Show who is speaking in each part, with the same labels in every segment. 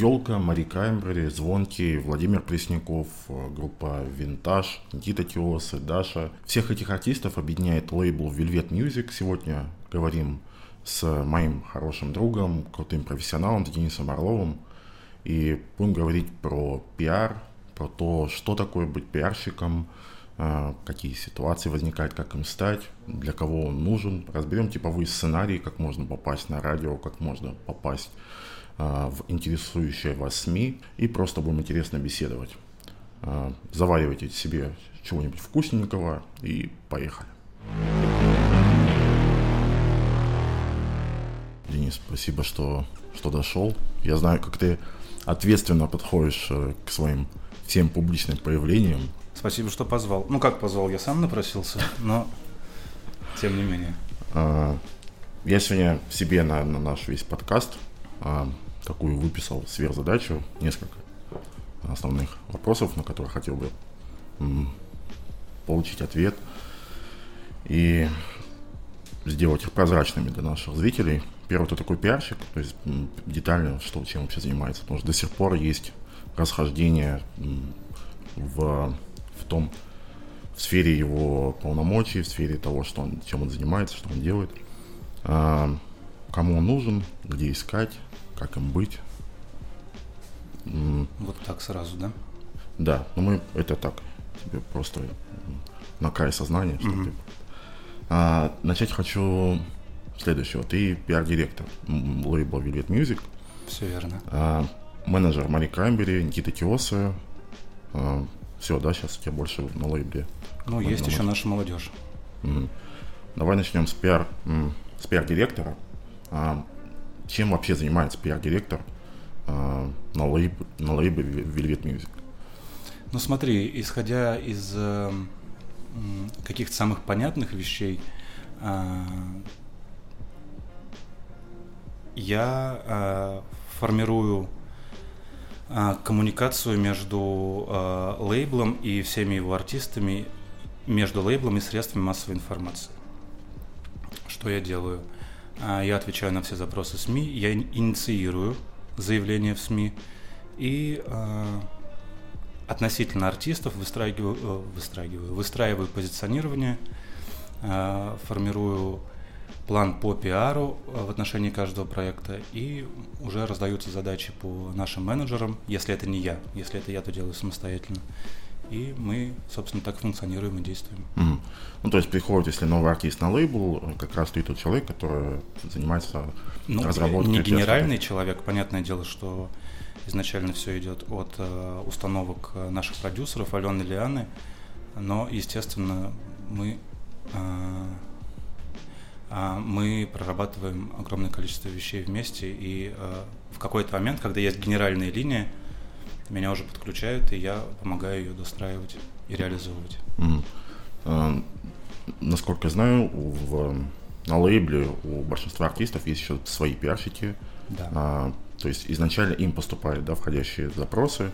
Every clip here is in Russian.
Speaker 1: Елка, Мари Каймбери, Звонкий, Владимир Пресняков, э, группа Винтаж, Никита Теосы, Даша. Всех этих артистов объединяет лейбл Velvet Music. Сегодня говорим с моим хорошим другом, крутым профессионалом Денисом Орловым. И будем говорить про пиар, про то, что такое быть пиарщиком, э, какие ситуации возникают, как им стать, для кого он нужен. Разберем типовые сценарии, как можно попасть на радио, как можно попасть в интересующие вас СМИ и просто будем интересно беседовать. Э, заваривайте себе чего-нибудь вкусненького и поехали. Денис, спасибо, что, что дошел. Я знаю, как ты ответственно подходишь э, к своим всем публичным проявлениям.
Speaker 2: Спасибо, что позвал. Ну как позвал, я сам напросился, но тем не менее.
Speaker 1: А, я сегодня себе на, на наш весь подкаст а, такую выписал сверхзадачу, несколько основных вопросов, на которые хотел бы получить ответ и сделать их прозрачными для наших зрителей – Первый, кто такой пиарщик, то есть детально, что, чем вообще занимается. Потому что до сих пор есть расхождение в, в том, в сфере его полномочий, в сфере того, что он, чем он занимается, что он делает, а, кому он нужен, где искать, как им быть.
Speaker 2: Вот так сразу, да?
Speaker 1: Да, но мы это так, тебе просто на край сознания, что mm-hmm. ты... А, начать хочу следующего. Ты пиар-директор лейбла Velvet Music.
Speaker 2: Все верно.
Speaker 1: А, менеджер Мари Крамбери, Никита Киоса. А, все, да, сейчас у тебя больше на лейбле.
Speaker 2: Ну, есть еще наша молодежь.
Speaker 1: Mm. Давай начнем с пиар, с пиар-директора. А, чем вообще занимается пиар-директор а, на, лейб, на лейбле Velvet Music?
Speaker 2: Ну смотри, исходя из э, каких-то самых понятных вещей, э, я э, формирую э, коммуникацию между э, лейблом и всеми его артистами, между лейблом и средствами массовой информации. Что я делаю? Э, я отвечаю на все запросы СМИ, я инициирую заявления в СМИ и э, относительно артистов выстраиваю, э, выстраиваю, выстраиваю позиционирование, э, формирую план по пиару в отношении каждого проекта, и уже раздаются задачи по нашим менеджерам, если это не я, если это я, то делаю самостоятельно. И мы, собственно, так функционируем и действуем.
Speaker 1: Mm. Ну, то есть приходит, если новый артист на лейбл, как раз ты тот человек, который занимается ну, разработкой.
Speaker 2: Не генеральный человек, понятное дело, что изначально все идет от э, установок наших продюсеров Алены Лианы, но, естественно, мы э, а, мы прорабатываем огромное количество вещей вместе, и а, в какой-то момент, когда есть генеральная линия, меня уже подключают, и я помогаю ее достраивать и реализовывать.
Speaker 1: Mm. А, насколько я знаю, в, на лейбле у большинства артистов есть еще свои пиарщики.
Speaker 2: Да.
Speaker 1: А, то есть изначально им поступают да, входящие запросы,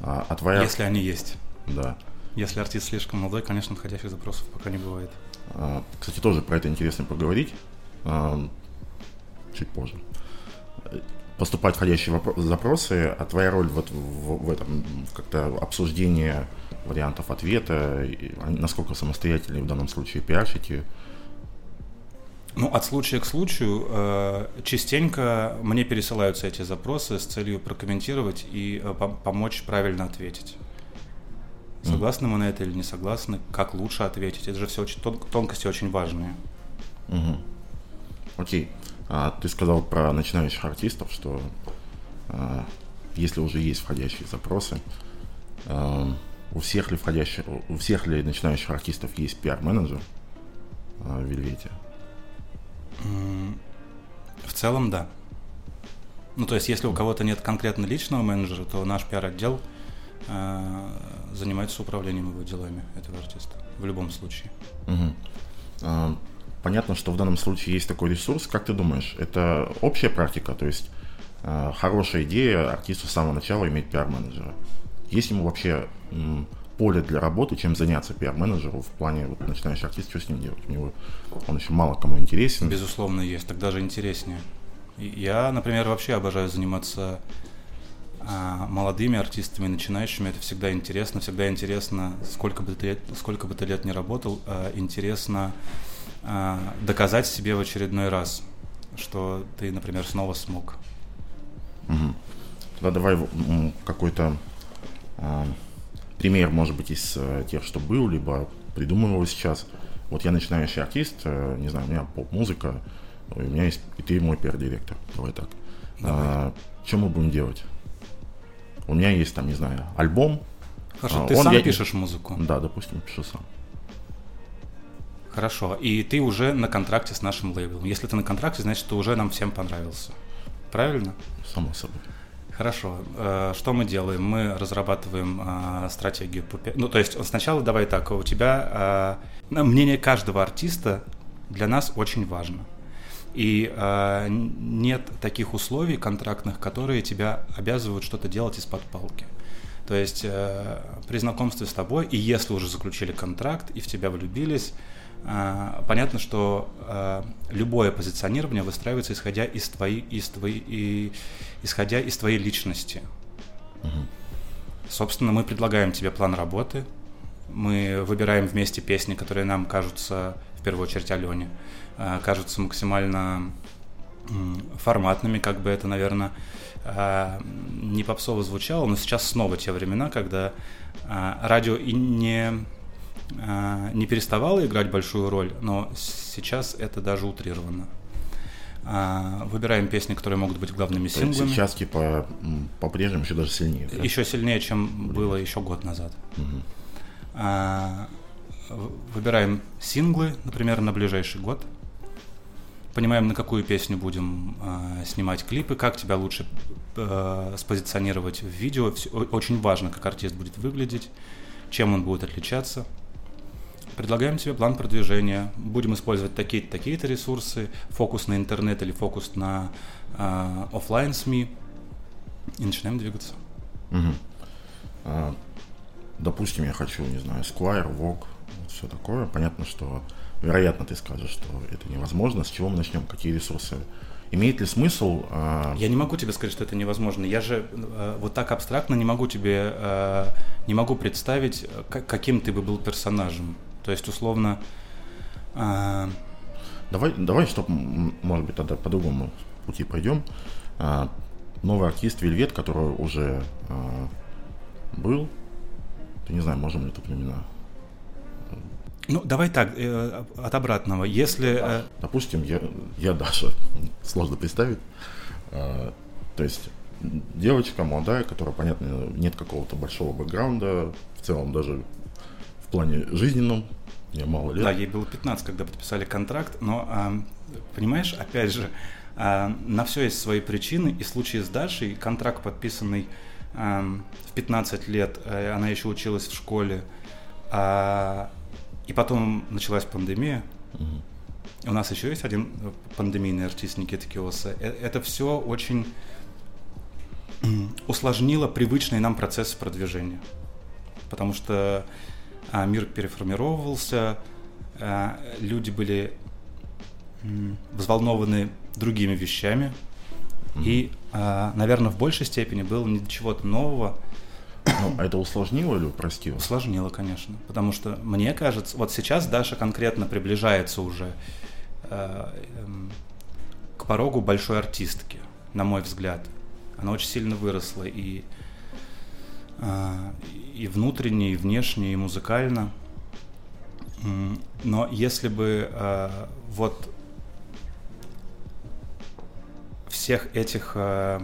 Speaker 1: а, а твоя...
Speaker 2: Если они есть.
Speaker 1: Да.
Speaker 2: Если артист слишком молодой, конечно, входящих запросов пока не бывает.
Speaker 1: А, кстати, тоже про это интересно поговорить а, чуть позже. Поступать входящие запросы, а твоя роль вот в, в этом как-то обсуждение вариантов ответа, насколько самостоятельны в данном случае пиарщики?
Speaker 2: Ну, от случая к случаю э, частенько мне пересылаются эти запросы с целью прокомментировать и э, помочь правильно ответить. Согласны мы на это или не согласны? Как лучше ответить? Это же все очень тон- тонкости очень важные.
Speaker 1: Угу. Окей. А, ты сказал про начинающих артистов, что а, если уже есть входящие запросы, а, у всех ли входящих, у всех ли начинающих артистов есть пиар-менеджер а, в Вельвете?
Speaker 2: В целом, да. Ну, то есть, если у кого-то нет конкретно личного менеджера, то наш пиар-отдел – Э, занимается управлением его делами этого артиста в любом случае.
Speaker 1: Угу. Понятно, что в данном случае есть такой ресурс. Как ты думаешь, это общая практика? То есть э, хорошая идея артисту с самого начала иметь пиар-менеджера? Есть ему вообще поле для работы, чем заняться пиар-менеджеру в плане вот, начинающий артист, что с ним делать? У него он еще мало кому интересен.
Speaker 2: Безусловно, есть, так даже интереснее. Я, например, вообще обожаю заниматься а, молодыми артистами, начинающими, это всегда интересно, всегда интересно, сколько бы ты, сколько бы ты лет не работал, а, интересно доказать себе в очередной раз, что ты, например, снова смог.
Speaker 1: Угу. Тогда давай какой-то а, пример, может быть, из а, тех, что был, либо придумал его сейчас. Вот я начинающий артист, а, не знаю, у меня поп-музыка, у меня есть и ты мой пиар-директор. Давай так. Давай. А, что мы будем делать? У меня есть там, не знаю, альбом.
Speaker 2: Хорошо, а, ты сам я... пишешь музыку?
Speaker 1: Да, допустим, пишу сам.
Speaker 2: Хорошо, и ты уже на контракте с нашим лейблом. Если ты на контракте, значит, ты уже нам всем понравился. Правильно?
Speaker 1: Само собой.
Speaker 2: Хорошо. Э, что мы делаем? Мы разрабатываем э, стратегию. Ну, то есть сначала давай так, у тебя э, мнение каждого артиста для нас очень важно. И э, нет таких условий контрактных, которые тебя обязывают что-то делать из-под палки. То есть э, при знакомстве с тобой, и если уже заключили контракт, и в тебя влюбились, понятно, что э, любое позиционирование выстраивается исходя из твоей, из твоей, и, исходя из твоей личности. Угу. Собственно, мы предлагаем тебе план работы, мы выбираем вместе песни, которые нам кажутся, в первую очередь, Алене, Э, кажутся максимально форматными, как бы это, наверное, не попсово звучало, но сейчас снова те времена, когда радио и не, не переставало играть большую роль, но сейчас это даже утрировано. Выбираем песни, которые могут быть главными синглами.
Speaker 1: Сейчас типа по-прежнему еще даже сильнее.
Speaker 2: Да? Еще сильнее, чем Блин. было еще год назад. Угу. Выбираем синглы, например, на ближайший год понимаем, на какую песню будем э, снимать клипы, как тебя лучше э, спозиционировать в видео. Очень важно, как артист будет выглядеть, чем он будет отличаться. Предлагаем тебе план продвижения. Будем использовать такие-то такие ресурсы, фокус на интернет или фокус на э, офлайн СМИ. И начинаем двигаться.
Speaker 1: Угу. А, допустим, я хочу, не знаю, Squire, Vogue, все такое. Понятно, что вероятно, ты скажешь, что это невозможно. С чего мы начнем? Какие ресурсы? Имеет ли смысл?
Speaker 2: Э... Я не могу тебе сказать, что это невозможно. Я же э, вот так абстрактно не могу тебе, э, не могу представить, каким ты бы был персонажем. То есть, условно...
Speaker 1: Э... Давай, давай, чтобы, может быть, тогда по другому пути пойдем. Э, новый артист Вельвет, который уже э, был, ты не знаю, можем ли тут имена
Speaker 2: ну, давай так, э, от обратного. Если... Э...
Speaker 1: Допустим, я, я Даша, сложно представить. Э, то есть девочка молодая, которая, понятно, нет какого-то большого бэкграунда, в целом даже плане жизненном, мне мало лет.
Speaker 2: Да, ей было 15, когда подписали контракт, но, э, понимаешь, опять же, э, на все есть свои причины, и в случае с Дашей контракт, подписанный э, в 15 лет, э, она еще училась в школе, а и потом началась пандемия. Угу. У нас еще есть один пандемийный артист Никита Киоса. Э, это все очень усложнило привычные нам процессы продвижения. Потому что а, мир переформировался, а, люди были взволнованы другими вещами. Mm-hmm. И, а, наверное, в большей степени было не чего-то нового,
Speaker 1: ну, а это усложнило или упростило?
Speaker 2: Усложнило, конечно. Потому что, мне кажется, вот сейчас Даша конкретно приближается уже э, э, к порогу большой артистки, на мой взгляд. Она очень сильно выросла и, и внутренне, и внешне, и музыкально. Но если бы э, вот всех этих э,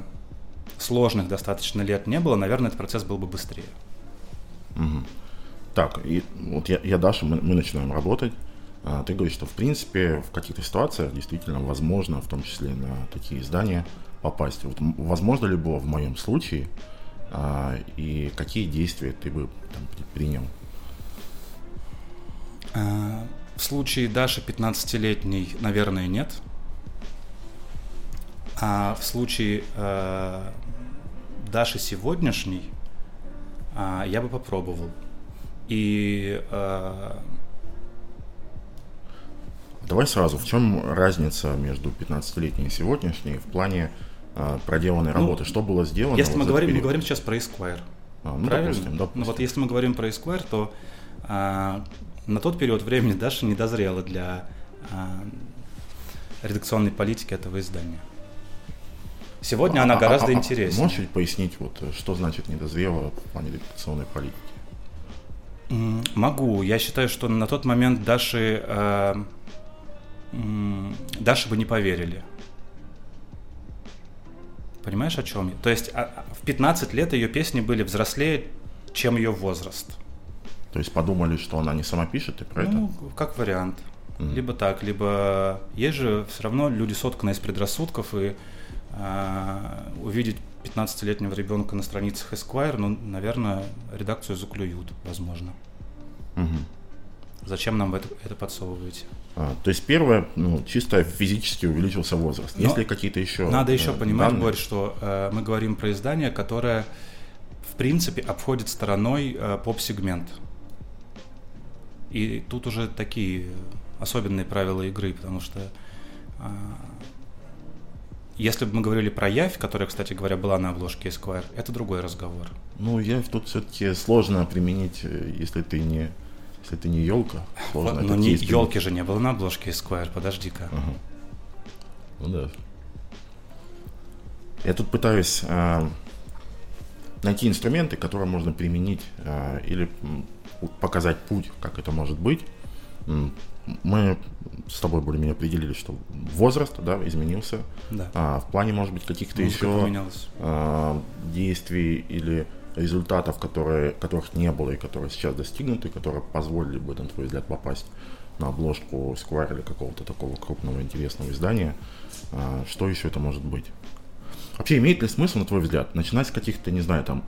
Speaker 2: сложных достаточно лет не было, наверное, этот процесс был бы быстрее.
Speaker 1: Угу. Так, и вот я, я Даша, мы, мы начинаем работать. А, ты говоришь, что в принципе в каких-то ситуациях действительно возможно, в том числе на такие издания, попасть. Вот, возможно ли было в моем случае, а, и какие действия ты бы там, предпринял?
Speaker 2: А, в случае Даши 15-летней, наверное, нет. А в случае э, Даши сегодняшней а, я бы попробовал. И а...
Speaker 1: Давай сразу, в чем разница между 15-летней и сегодняшней в плане а, проделанной ну, работы. Что было сделано?
Speaker 2: Если вот мы говорим, мы говорим сейчас про Esquire.
Speaker 1: А, ну, правильно? Допустим, допустим.
Speaker 2: Ну, вот если мы говорим про Esquire, то а, на тот период времени Даша не дозрела для а, редакционной политики этого издания. Сегодня а, она гораздо а, а, интереснее.
Speaker 1: Можешь пояснить, вот, что значит недозрела в плане редакционной политики?
Speaker 2: Могу. Я считаю, что на тот момент Даши, э, Даши бы не поверили. Понимаешь, о чем я? То есть а, в 15 лет ее песни были взрослее, чем ее возраст.
Speaker 1: То есть подумали, что она не сама пишет и про ну,
Speaker 2: это? как вариант. Mm. Либо так, либо есть же все равно люди сотканы из предрассудков, и э, увидеть 15-летнего ребенка на страницах Esquire, ну, наверное, редакцию заклюют, возможно.
Speaker 1: Угу.
Speaker 2: Зачем нам это, это подсовываете?
Speaker 1: А, то есть первое, ну, чисто физически увеличился возраст. Но Есть какие-то еще
Speaker 2: Надо еще э, понимать, данные? Борь, что э, мы говорим про издание, которое, в принципе, обходит стороной э, поп-сегмент. И тут уже такие особенные правила игры, потому что э, если бы мы говорили про Явь, которая, кстати говоря, была на обложке Esquire, это другой разговор.
Speaker 1: Ну, Явь тут все-таки сложно применить, э, если ты не если ты не елка,
Speaker 2: сложно. Но не елки же не было на обложке Esquire, подожди-ка.
Speaker 1: Ага. Ну да. Я тут пытаюсь э, найти инструменты, которые можно применить э, или показать путь, как это может быть. Мы с тобой более-менее определили, что возраст да, изменился.
Speaker 2: Да.
Speaker 1: А, в плане, может быть, каких-то еще а, действий или результатов, которые, которых не было и которые сейчас достигнуты, которые позволили бы, на твой взгляд, попасть на обложку Square или какого-то такого крупного интересного издания, а, что еще это может быть? Вообще, имеет ли смысл, на твой взгляд, начинать с каких-то, не знаю, там,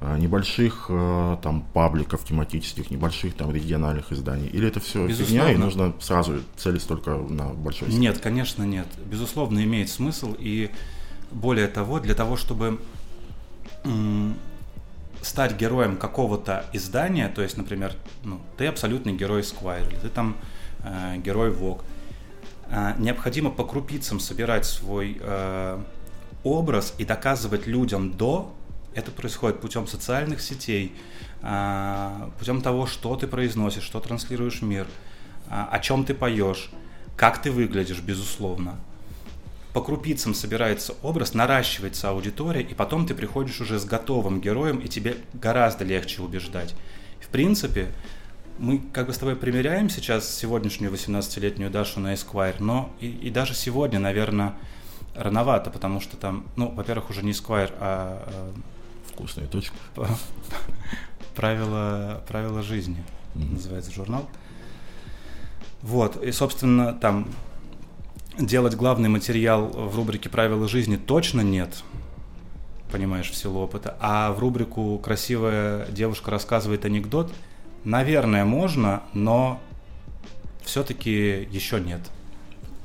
Speaker 1: а, небольших а, там пабликов тематических, небольших там региональных изданий? Или это все Безусловно. фигня и нужно сразу целиться только на большой
Speaker 2: сеть? Нет, конечно, нет. Безусловно, имеет смысл. И более того, для того, чтобы стать героем какого-то издания, то есть, например, ну, ты абсолютный герой Esquire, или ты там э, герой Vogue, э, необходимо по крупицам собирать свой э, образ и доказывать людям до, это происходит путем социальных сетей, э, путем того, что ты произносишь, что транслируешь в мир, э, о чем ты поешь, как ты выглядишь, безусловно по крупицам собирается образ, наращивается аудитория, и потом ты приходишь уже с готовым героем, и тебе гораздо легче убеждать. В принципе, мы как бы с тобой примеряем сейчас сегодняшнюю 18-летнюю Дашу на Esquire, но и, и даже сегодня, наверное, рановато, потому что там, ну, во-первых, уже не Esquire, а...
Speaker 1: а Вкусная точка.
Speaker 2: Правила, правила жизни mm-hmm. называется журнал. Вот, и, собственно, там делать главный материал в рубрике «Правила жизни» точно нет, понимаешь, в силу опыта. А в рубрику «Красивая девушка рассказывает анекдот» наверное, можно, но все-таки еще нет.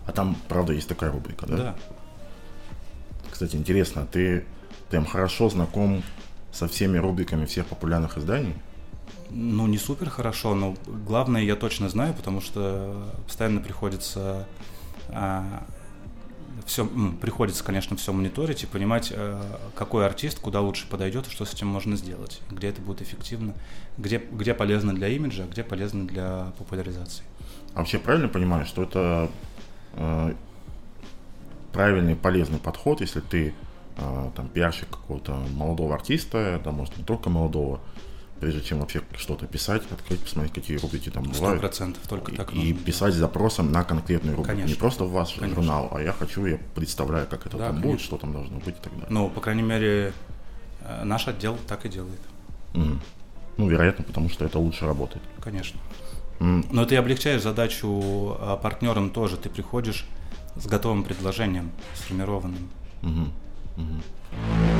Speaker 1: А там, правда, есть такая рубрика, да?
Speaker 2: Да.
Speaker 1: Кстати, интересно, ты прям хорошо знаком со всеми рубриками всех популярных изданий?
Speaker 2: Ну, не супер хорошо, но главное я точно знаю, потому что постоянно приходится все, приходится, конечно, все мониторить и понимать, э, какой артист куда лучше подойдет что с этим можно сделать, где это будет эффективно, где, где полезно для имиджа, а где полезно для популяризации.
Speaker 1: А вообще правильно понимаю, что это э, правильный, полезный подход, если ты э, там пиарщик какого-то молодого артиста, да, может не только молодого, прежде чем вообще что-то писать, открыть, посмотреть, какие рубрики там бывают.
Speaker 2: Сто процентов, только так.
Speaker 1: И писать с запросом на конкретную рубрику. Конечно. Не просто в ваш Конечно. журнал, а я хочу, я представляю, как это да, там конечно. будет, что там должно быть и так далее.
Speaker 2: Ну, по крайней мере, э, наш отдел так и делает.
Speaker 1: Mm. Ну, вероятно, потому что это лучше работает.
Speaker 2: Конечно. Mm. Но ты облегчаешь задачу а, партнерам тоже. Ты приходишь с готовым предложением, сформированным.
Speaker 1: Mm-hmm. Mm-hmm.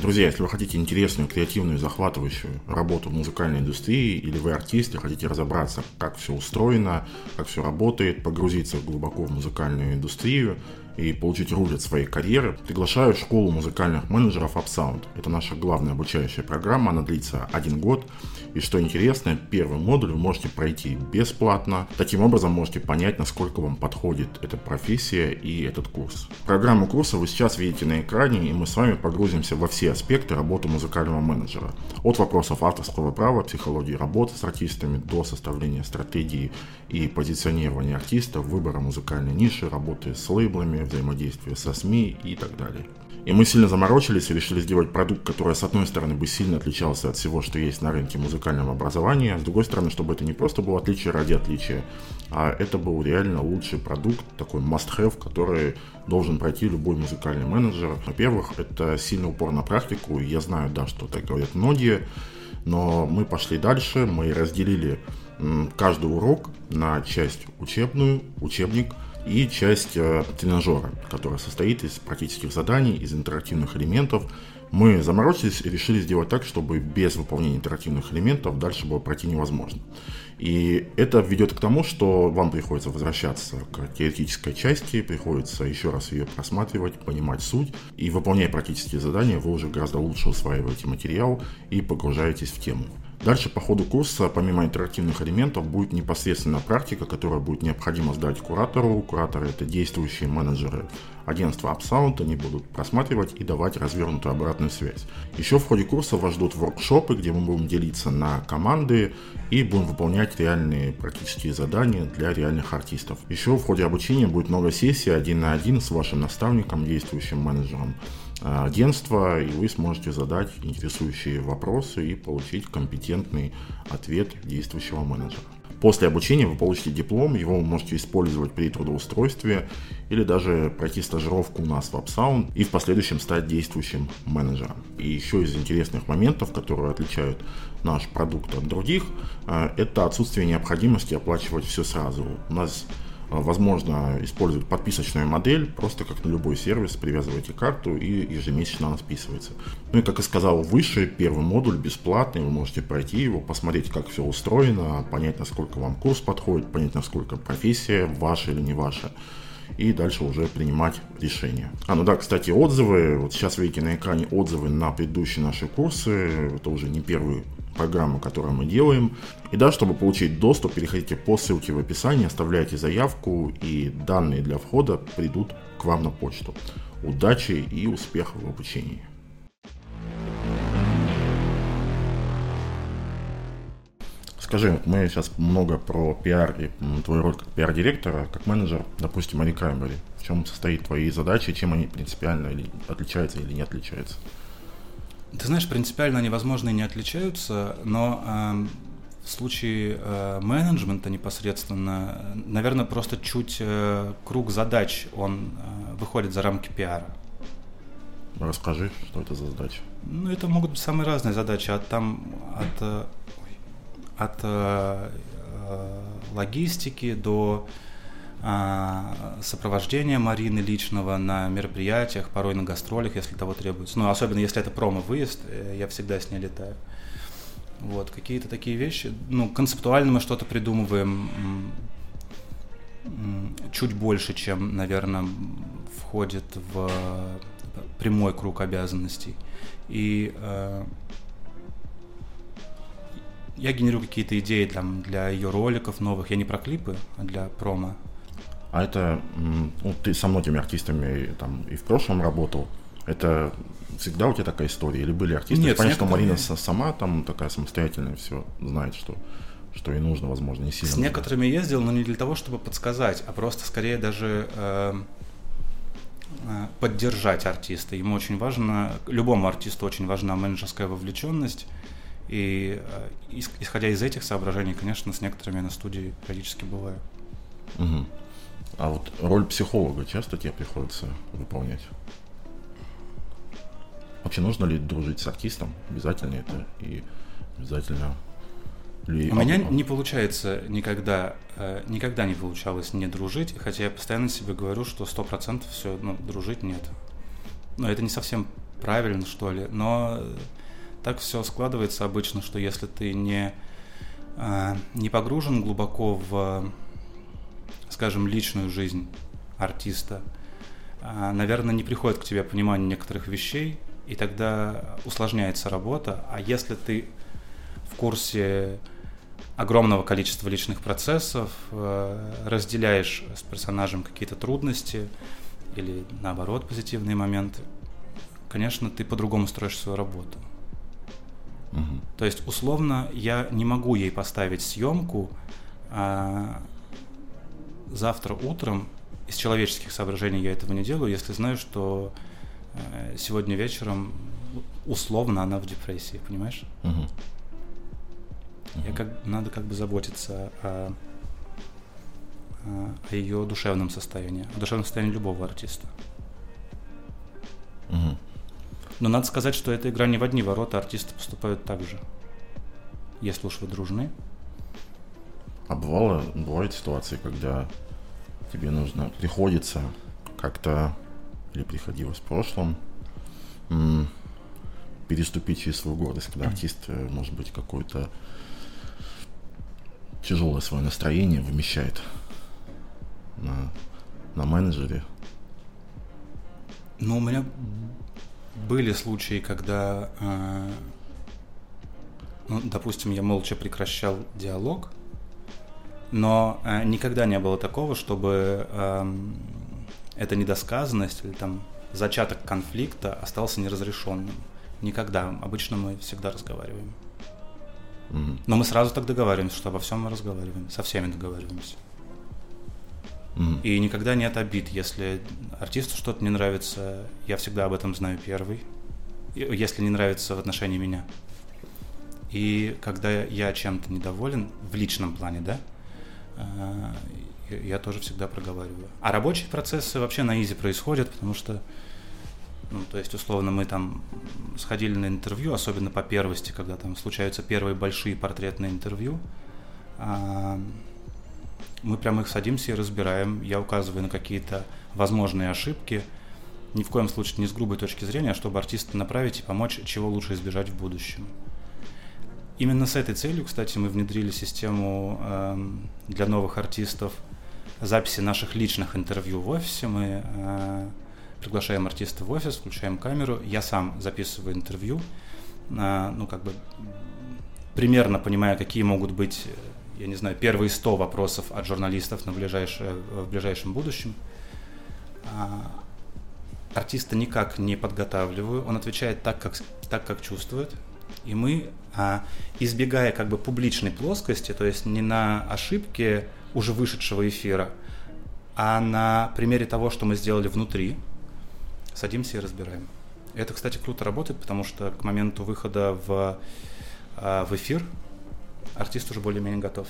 Speaker 1: Друзья, если вы хотите интересную, креативную, захватывающую работу в музыкальной индустрии, или вы артист и хотите разобраться, как все устроено, как все работает, погрузиться глубоко в музыкальную индустрию и получить руль от своей карьеры, приглашаю в школу музыкальных менеджеров UpSound. Это наша главная обучающая программа, она длится один год. И что интересно, первый модуль вы можете пройти бесплатно. Таким образом можете понять, насколько вам подходит эта профессия и этот курс. Программу курса вы сейчас видите на экране, и мы с вами погрузимся во все аспекты работы музыкального менеджера. От вопросов авторского права, психологии работы с артистами до составления стратегии и позиционирования артиста, выбора музыкальной ниши, работы с лейблами, взаимодействия со СМИ и так далее. И мы сильно заморочились и решили сделать продукт, который, с одной стороны, бы сильно отличался от всего, что есть на рынке музыкального образования, а с другой стороны, чтобы это не просто было отличие ради отличия, а это был реально лучший продукт, такой must-have, который должен пройти любой музыкальный менеджер. Во-первых, это сильный упор на практику, я знаю, да, что так говорят многие, но мы пошли дальше, мы разделили каждый урок на часть учебную, учебник – и часть э, тренажера, которая состоит из практических заданий, из интерактивных элементов. Мы заморочились и решили сделать так, чтобы без выполнения интерактивных элементов дальше было пройти невозможно. И это ведет к тому, что вам приходится возвращаться к теоретической части, приходится еще раз ее просматривать, понимать суть, и выполняя практические задания, вы уже гораздо лучше усваиваете материал и погружаетесь в тему. Дальше по ходу курса, помимо интерактивных элементов, будет непосредственно практика, которая будет необходимо сдать куратору. Кураторы – это действующие менеджеры агентства UpSound, они будут просматривать и давать развернутую обратную связь. Еще в ходе курса вас ждут воркшопы, где мы будем делиться на команды и будем выполнять реальные практические задания для реальных артистов. Еще в ходе обучения будет много сессий один на один с вашим наставником, действующим менеджером агентства, и вы сможете задать интересующие вопросы и получить компетентный ответ действующего менеджера. После обучения вы получите диплом, его вы можете использовать при трудоустройстве или даже пройти стажировку у нас в UpSound и в последующем стать действующим менеджером. И еще из интересных моментов, которые отличают наш продукт от других, э, это отсутствие необходимости оплачивать все сразу. У нас возможно использовать подписочную модель, просто как на любой сервис, привязываете карту и ежемесячно она списывается. Ну и как я сказал выше, первый модуль бесплатный, вы можете пройти его, посмотреть, как все устроено, понять, насколько вам курс подходит, понять, насколько профессия ваша или не ваша и дальше уже принимать решения. А, ну да, кстати, отзывы. Вот сейчас видите на экране отзывы на предыдущие наши курсы. Это уже не первый программу, которую мы делаем. И да, чтобы получить доступ, переходите по ссылке в описании, оставляйте заявку, и данные для входа придут к вам на почту. Удачи и успехов в обучении! Скажи, мы сейчас много про пиар и твою роль как пиар-директора, как менеджер, допустим, Ани Краймбери. В чем состоит твои задачи, чем они принципиально отличаются или не отличаются?
Speaker 2: Ты знаешь, принципиально они, возможно, и не отличаются, но э, в случае э, менеджмента непосредственно, наверное, просто чуть э, круг задач, он э, выходит за рамки пиара.
Speaker 1: Расскажи, что это за задачи?
Speaker 2: Ну, это могут быть самые разные задачи, от там, от, э, от э, э, логистики до сопровождения Марины личного на мероприятиях, порой на гастролях, если того требуется. Ну, особенно если это промо-выезд, э, я всегда с ней летаю. Вот, какие-то такие вещи. Ну, концептуально мы что-то придумываем чуть больше, чем, наверное, входит в прямой круг обязанностей. И э, я генерирую какие-то идеи для, для ее роликов новых. Я не про клипы, а для промо.
Speaker 1: А это, ну, ты со многими артистами там и в прошлом работал. Это всегда у тебя такая история? Или были артисты?
Speaker 2: Нет,
Speaker 1: Понятно, что Марина сама там такая самостоятельная, все знает, что что ей нужно, возможно, не сильно.
Speaker 2: С некоторыми ездил, но не для того, чтобы подсказать, а просто скорее даже э, э, поддержать артиста. Ему очень важно, любому артисту очень важна менеджерская вовлеченность. И э, исходя из этих соображений, конечно, с некоторыми на студии периодически бываю.
Speaker 1: Угу. А вот роль психолога часто тебе приходится выполнять? Вообще нужно ли дружить с артистом? Обязательно это и обязательно
Speaker 2: ли... У меня не получается никогда, э, никогда не получалось не дружить, хотя я постоянно себе говорю, что сто процентов все, ну, дружить нет. Но это не совсем правильно, что ли, но так все складывается обычно, что если ты не, э, не погружен глубоко в скажем, личную жизнь артиста, а, наверное, не приходит к тебе понимание некоторых вещей, и тогда усложняется работа. А если ты в курсе огромного количества личных процессов, э, разделяешь с персонажем какие-то трудности или наоборот позитивные моменты, конечно, ты по-другому строишь свою работу. Угу. То есть, условно, я не могу ей поставить съемку а завтра утром. Из человеческих соображений я этого не делаю, если знаю, что э, сегодня вечером условно она в депрессии, понимаешь? Угу. Угу. Я как надо как бы заботиться о, о ее душевном состоянии, о душевном состоянии любого артиста. Угу. Но надо сказать, что эта игра не в одни ворота, артисты поступают так же. Если уж вы дружны.
Speaker 1: А бывало, бывают ситуации, когда тебе нужно, приходится как-то, или приходилось в прошлом, переступить через свою гордость, когда артист, э, может быть, какое-то тяжелое свое настроение вымещает на, на менеджере.
Speaker 2: Ну, у меня были случаи, когда, э, ну, допустим, я молча прекращал диалог, но э, никогда не было такого, чтобы э, эта недосказанность или там зачаток конфликта остался неразрешенным. Никогда. Обычно мы всегда разговариваем. Mm-hmm. Но мы сразу так договариваемся, что обо всем мы разговариваем, со всеми договариваемся. Mm-hmm. И никогда нет обид. Если артисту что-то не нравится, я всегда об этом знаю первый. Если не нравится в отношении меня. И когда я чем-то недоволен, в личном плане, да, я тоже всегда проговариваю. А рабочие процессы вообще на изи происходят, потому что, ну, то есть, условно, мы там сходили на интервью, особенно по первости, когда там случаются первые большие портретные интервью, а, мы прямо их садимся и разбираем. Я указываю на какие-то возможные ошибки, ни в коем случае не с грубой точки зрения, а чтобы артиста направить и помочь, чего лучше избежать в будущем. Именно с этой целью, кстати, мы внедрили систему э, для новых артистов записи наших личных интервью в офисе. Мы э, приглашаем артиста в офис, включаем камеру, я сам записываю интервью, э, ну как бы примерно понимая, какие могут быть я не знаю, первые 100 вопросов от журналистов на ближайшее, в ближайшем будущем. А, артиста никак не подготавливаю, он отвечает так, как, так, как чувствует. И мы, а, избегая как бы публичной плоскости, то есть не на ошибке уже вышедшего эфира, а на примере того, что мы сделали внутри, садимся и разбираем. Это, кстати, круто работает, потому что к моменту выхода в, а, в эфир артист уже более-менее готов.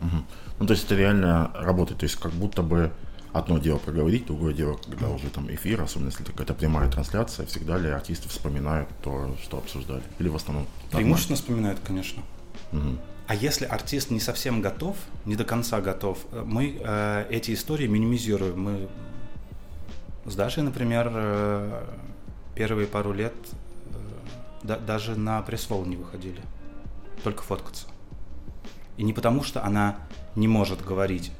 Speaker 1: Угу. Ну, то есть это реально работает, то есть как будто бы одно дело проговорить, другое дело, когда уже там эфир, особенно если какая-то прямая трансляция, всегда ли артисты вспоминают то, что обсуждали? Или в основном?
Speaker 2: Преимущественно вспоминают, конечно. Угу. А если артист не совсем готов, не до конца готов, мы э, эти истории минимизируем. Мы с Дашей, например, э, первые пару лет э, да, даже на пресс не выходили, только фоткаться. И не потому, что она не может говорить,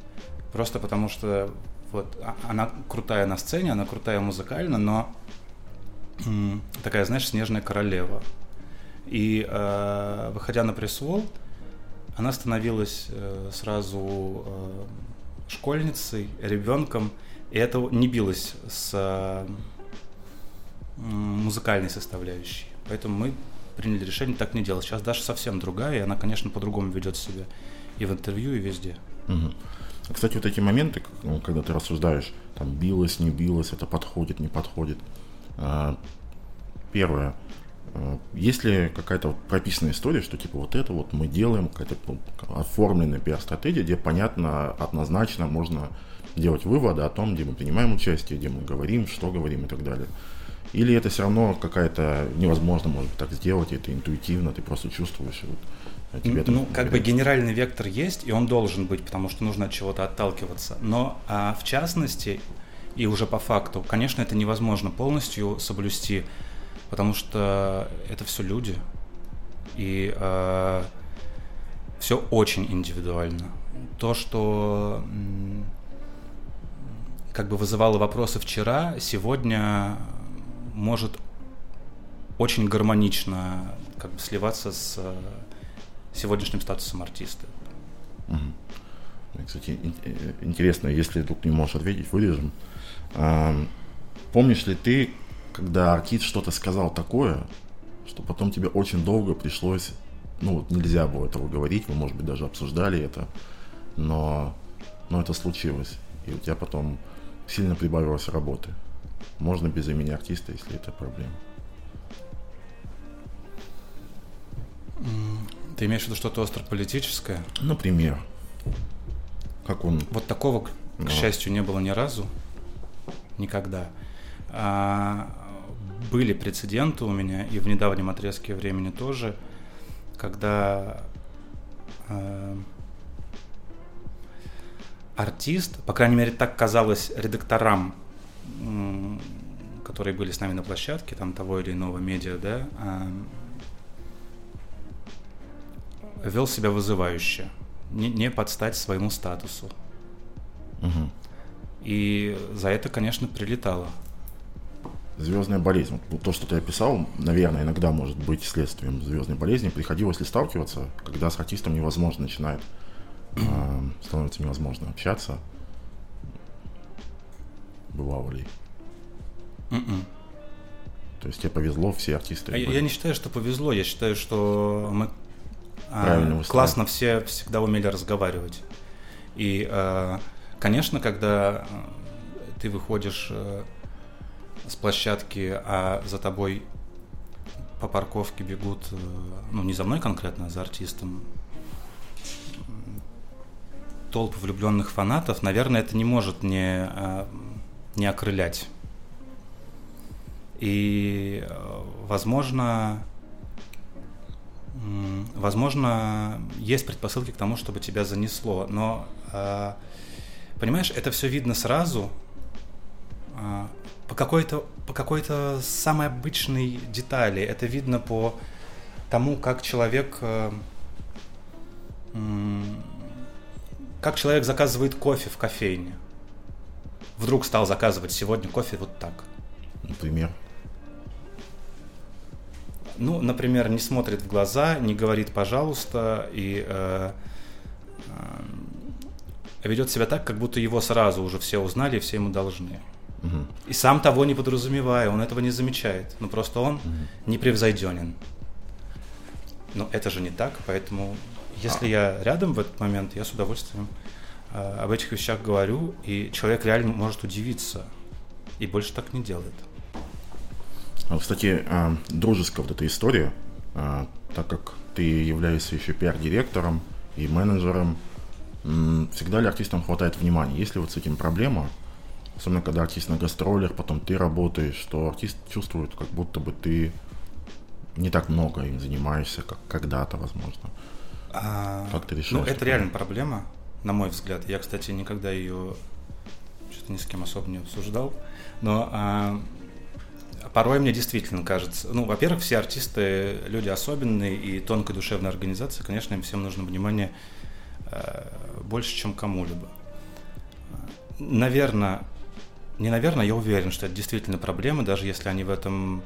Speaker 2: просто потому что вот а, она крутая на сцене, она крутая музыкально, но такая, знаешь, снежная королева. И э, выходя на пресс-волл, она становилась э, сразу э, школьницей, ребенком, и это не билось с э, музыкальной составляющей. Поэтому мы приняли решение так не делать. Сейчас Даша совсем другая, и она, конечно, по-другому ведет себя и в интервью, и везде.
Speaker 1: Угу. Кстати, вот эти моменты, ну, когда ты рассуждаешь, там, билось, не билось, это подходит, не подходит. А, первое, а, есть ли какая-то прописанная история, что типа вот это вот мы делаем, какая-то ну, оформленная пиар-стратегия, где понятно, однозначно можно делать выводы о том, где мы принимаем участие, где мы говорим, что говорим и так далее. Или это все равно какая-то невозможно, может быть, так сделать, это интуитивно, ты просто чувствуешь. Вот,
Speaker 2: а тебе ну, как бы генеральный вектор есть, и он должен быть, потому что нужно от чего-то отталкиваться. Но а, в частности, и уже по факту, конечно, это невозможно полностью соблюсти, потому что это все люди. И а, все очень индивидуально. То, что как бы вызывало вопросы вчера, сегодня может очень гармонично как бы сливаться с сегодняшним статусом артиста.
Speaker 1: Угу. Кстати, э, интересно, если тут не можешь ответить, вырежем. А, помнишь ли ты, когда артист что-то сказал такое, что потом тебе очень долго пришлось, ну вот нельзя было этого говорить, вы, может быть, даже обсуждали это, но, но это случилось, и у тебя потом сильно прибавилось работы. Можно без имени артиста, если это проблема.
Speaker 2: Ты имеешь в виду что-то острополитическое?
Speaker 1: Например. Как он...
Speaker 2: Вот такого, к Но. счастью, не было ни разу. Никогда. А, были прецеденты у меня, и в недавнем отрезке времени тоже, когда а, артист, по крайней мере, так казалось редакторам, которые были с нами на площадке, там того или иного медиа, да, а, вел себя вызывающе, не, не подстать своему статусу.
Speaker 1: Угу.
Speaker 2: И за это, конечно, прилетало.
Speaker 1: Звездная болезнь. Вот то, что ты описал, наверное, иногда может быть следствием звездной болезни. Приходилось ли сталкиваться, когда с артистом невозможно начинает, э, становится невозможно общаться? Бывало ли?
Speaker 2: Mm-mm. М-м.
Speaker 1: То есть тебе повезло, все артисты.
Speaker 2: А я не считаю, что повезло. Я считаю, что мы а, классно все всегда умели разговаривать. И, а, конечно, когда ты выходишь э, с площадки, а за тобой по парковке бегут, э, ну, не за мной конкретно, а за артистом, толпы влюбленных фанатов, наверное, это не может не, не окрылять. И, э, возможно, возможно, есть предпосылки к тому, чтобы тебя занесло, но, а, понимаешь, это все видно сразу а, по какой-то по какой-то самой обычной детали. Это видно по тому, как человек э, как человек заказывает кофе в кофейне. Вдруг стал заказывать сегодня кофе вот так.
Speaker 1: Например
Speaker 2: ну, например, не смотрит в глаза, не говорит «пожалуйста» и э, э, ведет себя так, как будто его сразу уже все узнали и все ему должны.
Speaker 1: Угу.
Speaker 2: И сам того не подразумевая, он этого не замечает. Ну, просто он угу. непревзойденен. Но это же не так, поэтому если а. я рядом в этот момент, я с удовольствием э, об этих вещах говорю, и человек реально может удивиться и больше так не делает.
Speaker 1: А, кстати, а, дружеская вот эта история, а, так как ты являешься еще пиар-директором и менеджером, всегда ли артистам хватает внимания? Есть ли вот с этим проблема? Особенно, когда артист на гастролях, потом ты работаешь, что артист чувствует, как будто бы ты не так много им занимаешься, как когда-то, возможно.
Speaker 2: А, как ты решаешь? Ну, это реально проблема, на мой взгляд. Я, кстати, никогда ее что-то ни с кем особо не обсуждал. Но а, порой мне действительно кажется, ну, во-первых, все артисты люди особенные и тонкой душевной организации, конечно, им всем нужно внимание э, больше, чем кому-либо. Наверное, не наверное, я уверен, что это действительно проблема, даже если они в этом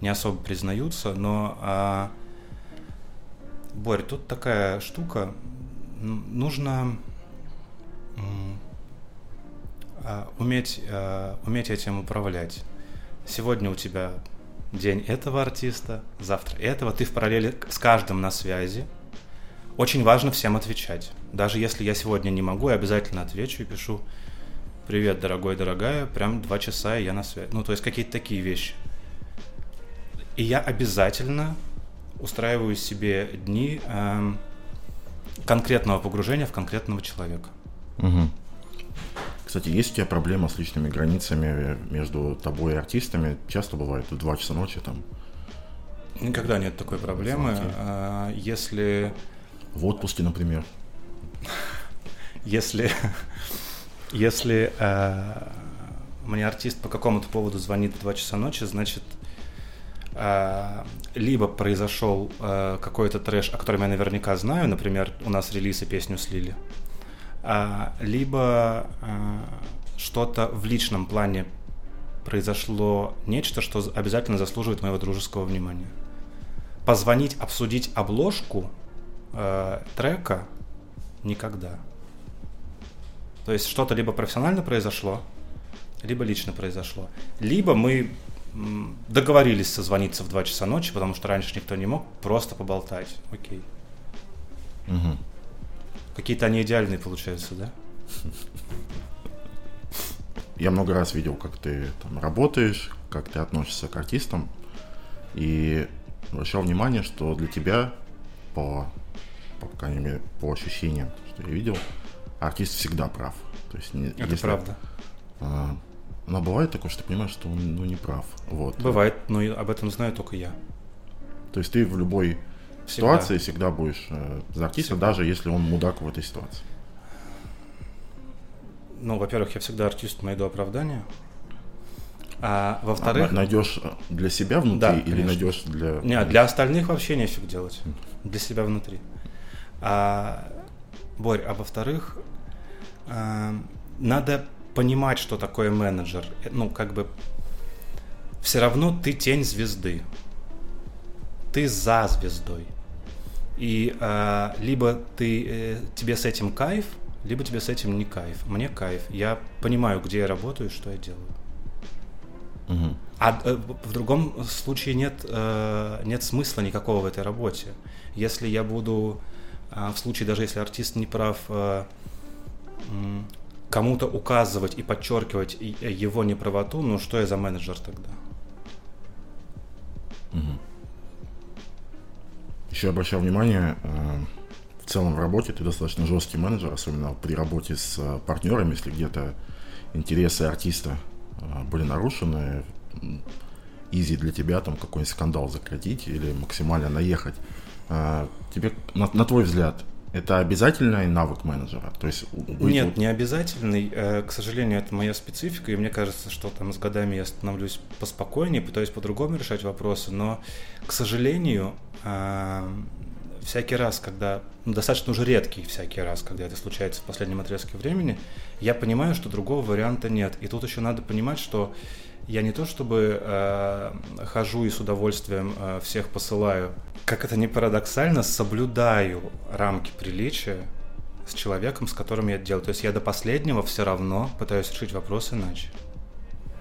Speaker 2: не особо признаются, но а, Борь, тут такая штука, нужно а, уметь, а, уметь этим управлять сегодня у тебя день этого артиста, завтра этого, ты в параллели с каждым на связи. Очень важно всем отвечать. Даже если я сегодня не могу, я обязательно отвечу и пишу «Привет, дорогой, дорогая», прям два часа, и я на связи. Ну, то есть какие-то такие вещи. И я обязательно устраиваю себе дни э, конкретного погружения в конкретного человека.
Speaker 1: Угу. Кстати, есть у тебя проблема с личными границами между тобой и артистами? Часто бывает в 2 часа ночи там?
Speaker 2: Никогда нет такой проблемы. А, если...
Speaker 1: В отпуске, например.
Speaker 2: Если... Если э, мне артист по какому-то поводу звонит в 2 часа ночи, значит, э, либо произошел какой-то трэш, о котором я наверняка знаю, например, у нас релизы песню слили, а, либо а, что-то в личном плане произошло нечто, что обязательно заслуживает моего дружеского внимания. Позвонить, обсудить обложку э, трека никогда. То есть что-то либо профессионально произошло, либо лично произошло. Либо мы договорились созвониться в 2 часа ночи, потому что раньше никто не мог, просто поболтать. Окей. Угу. Какие-то они идеальные получаются, да?
Speaker 1: Я много раз видел, как ты там работаешь, как ты относишься к артистам, и обращал внимание, что для тебя, по, по крайней мере, по ощущениям, что я видел, артист всегда прав.
Speaker 2: То есть, не, Это если, правда.
Speaker 1: А, но бывает такое, что ты понимаешь, что он ну, не прав. Вот.
Speaker 2: Бывает, но об этом знаю только я.
Speaker 1: То есть ты в любой. Ситуации всегда будешь э, за артиста, всегда. даже если он мудак в этой ситуации.
Speaker 2: Ну, во-первых, я всегда артист найду оправдание. А во-вторых... А,
Speaker 1: найдешь для себя внутри да, или найдешь для...
Speaker 2: Нет, для остальных вообще нефиг делать. Для себя внутри. А, Борь, а во-вторых, а, надо понимать, что такое менеджер. Ну, как бы все равно ты тень звезды. Ты за звездой. И э, либо ты, э, тебе с этим кайф, либо тебе с этим не кайф. Мне кайф. Я понимаю, где я работаю, что я делаю. Угу. А э, в другом случае нет, э, нет смысла никакого в этой работе. Если я буду, э, в случае даже если артист не прав, э, кому-то указывать и подчеркивать э, его неправоту, ну что я за менеджер тогда?
Speaker 1: Угу. Еще обращал внимание, э, в целом в работе ты достаточно жесткий менеджер, особенно при работе с э, партнерами, если где-то интересы артиста были нарушены, изи для тебя там какой-нибудь скандал закатить или максимально наехать. Тебе, на, на твой взгляд, это обязательный навык менеджера? То есть
Speaker 2: быть... Нет, не обязательный. Э, к сожалению, это моя специфика, и мне кажется, что там с годами я становлюсь поспокойнее, пытаюсь по-другому решать вопросы, но, к сожалению, э, всякий раз, когда, ну, достаточно уже редкий всякий раз, когда это случается в последнем отрезке времени, я понимаю, что другого варианта нет. И тут еще надо понимать, что я не то чтобы э, хожу и с удовольствием э, всех посылаю, как это не парадоксально, соблюдаю рамки приличия с человеком, с которым я это делаю. То есть я до последнего все равно пытаюсь решить вопрос иначе.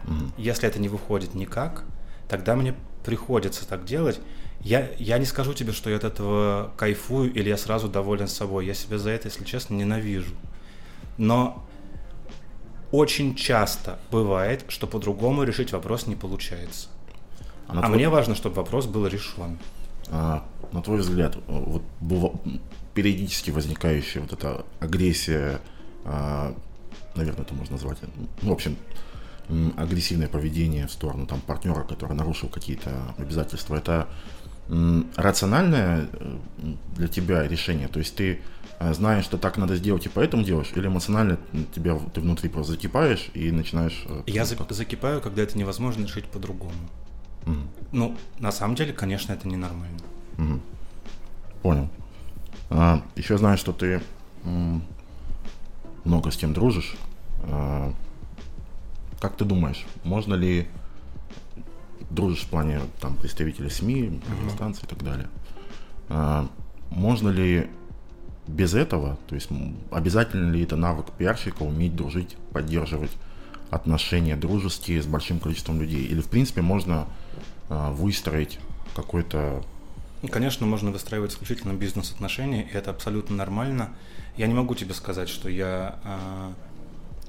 Speaker 2: Mm-hmm. Если это не выходит никак, тогда мне приходится так делать. Я, я не скажу тебе, что я от этого кайфую или я сразу доволен собой. Я себя за это, если честно, ненавижу. Но очень часто бывает, что по-другому решить вопрос не получается. А, а твой... мне важно, чтобы вопрос был решен.
Speaker 1: А, на твой взгляд, вот периодически возникающая вот эта агрессия, а, наверное, это можно назвать, ну, в общем, агрессивное поведение в сторону там партнера, который нарушил какие-то обязательства, это рациональное э, для тебя решение? То есть ты а, знаешь, что так надо сделать, и поэтому делаешь, или эмоционально тебя, ты внутри просто закипаешь и начинаешь...
Speaker 2: Э, Я за, закипаю, когда это невозможно решить по-другому. Угу. Ну, на самом деле, конечно, это ненормально.
Speaker 1: Угу. Понял. А, еще знаю, что ты много с кем дружишь. А, как ты думаешь, можно ли дружишь в плане там представителей СМИ, угу. и так далее? А, можно ли без этого, то есть обязательно ли это навык пиарщика уметь дружить, поддерживать отношения дружеские с большим количеством людей? Или, в принципе, можно э, выстроить какой-то...
Speaker 2: Конечно, можно выстраивать исключительно бизнес-отношения, и это абсолютно нормально. Я не могу тебе сказать, что я э,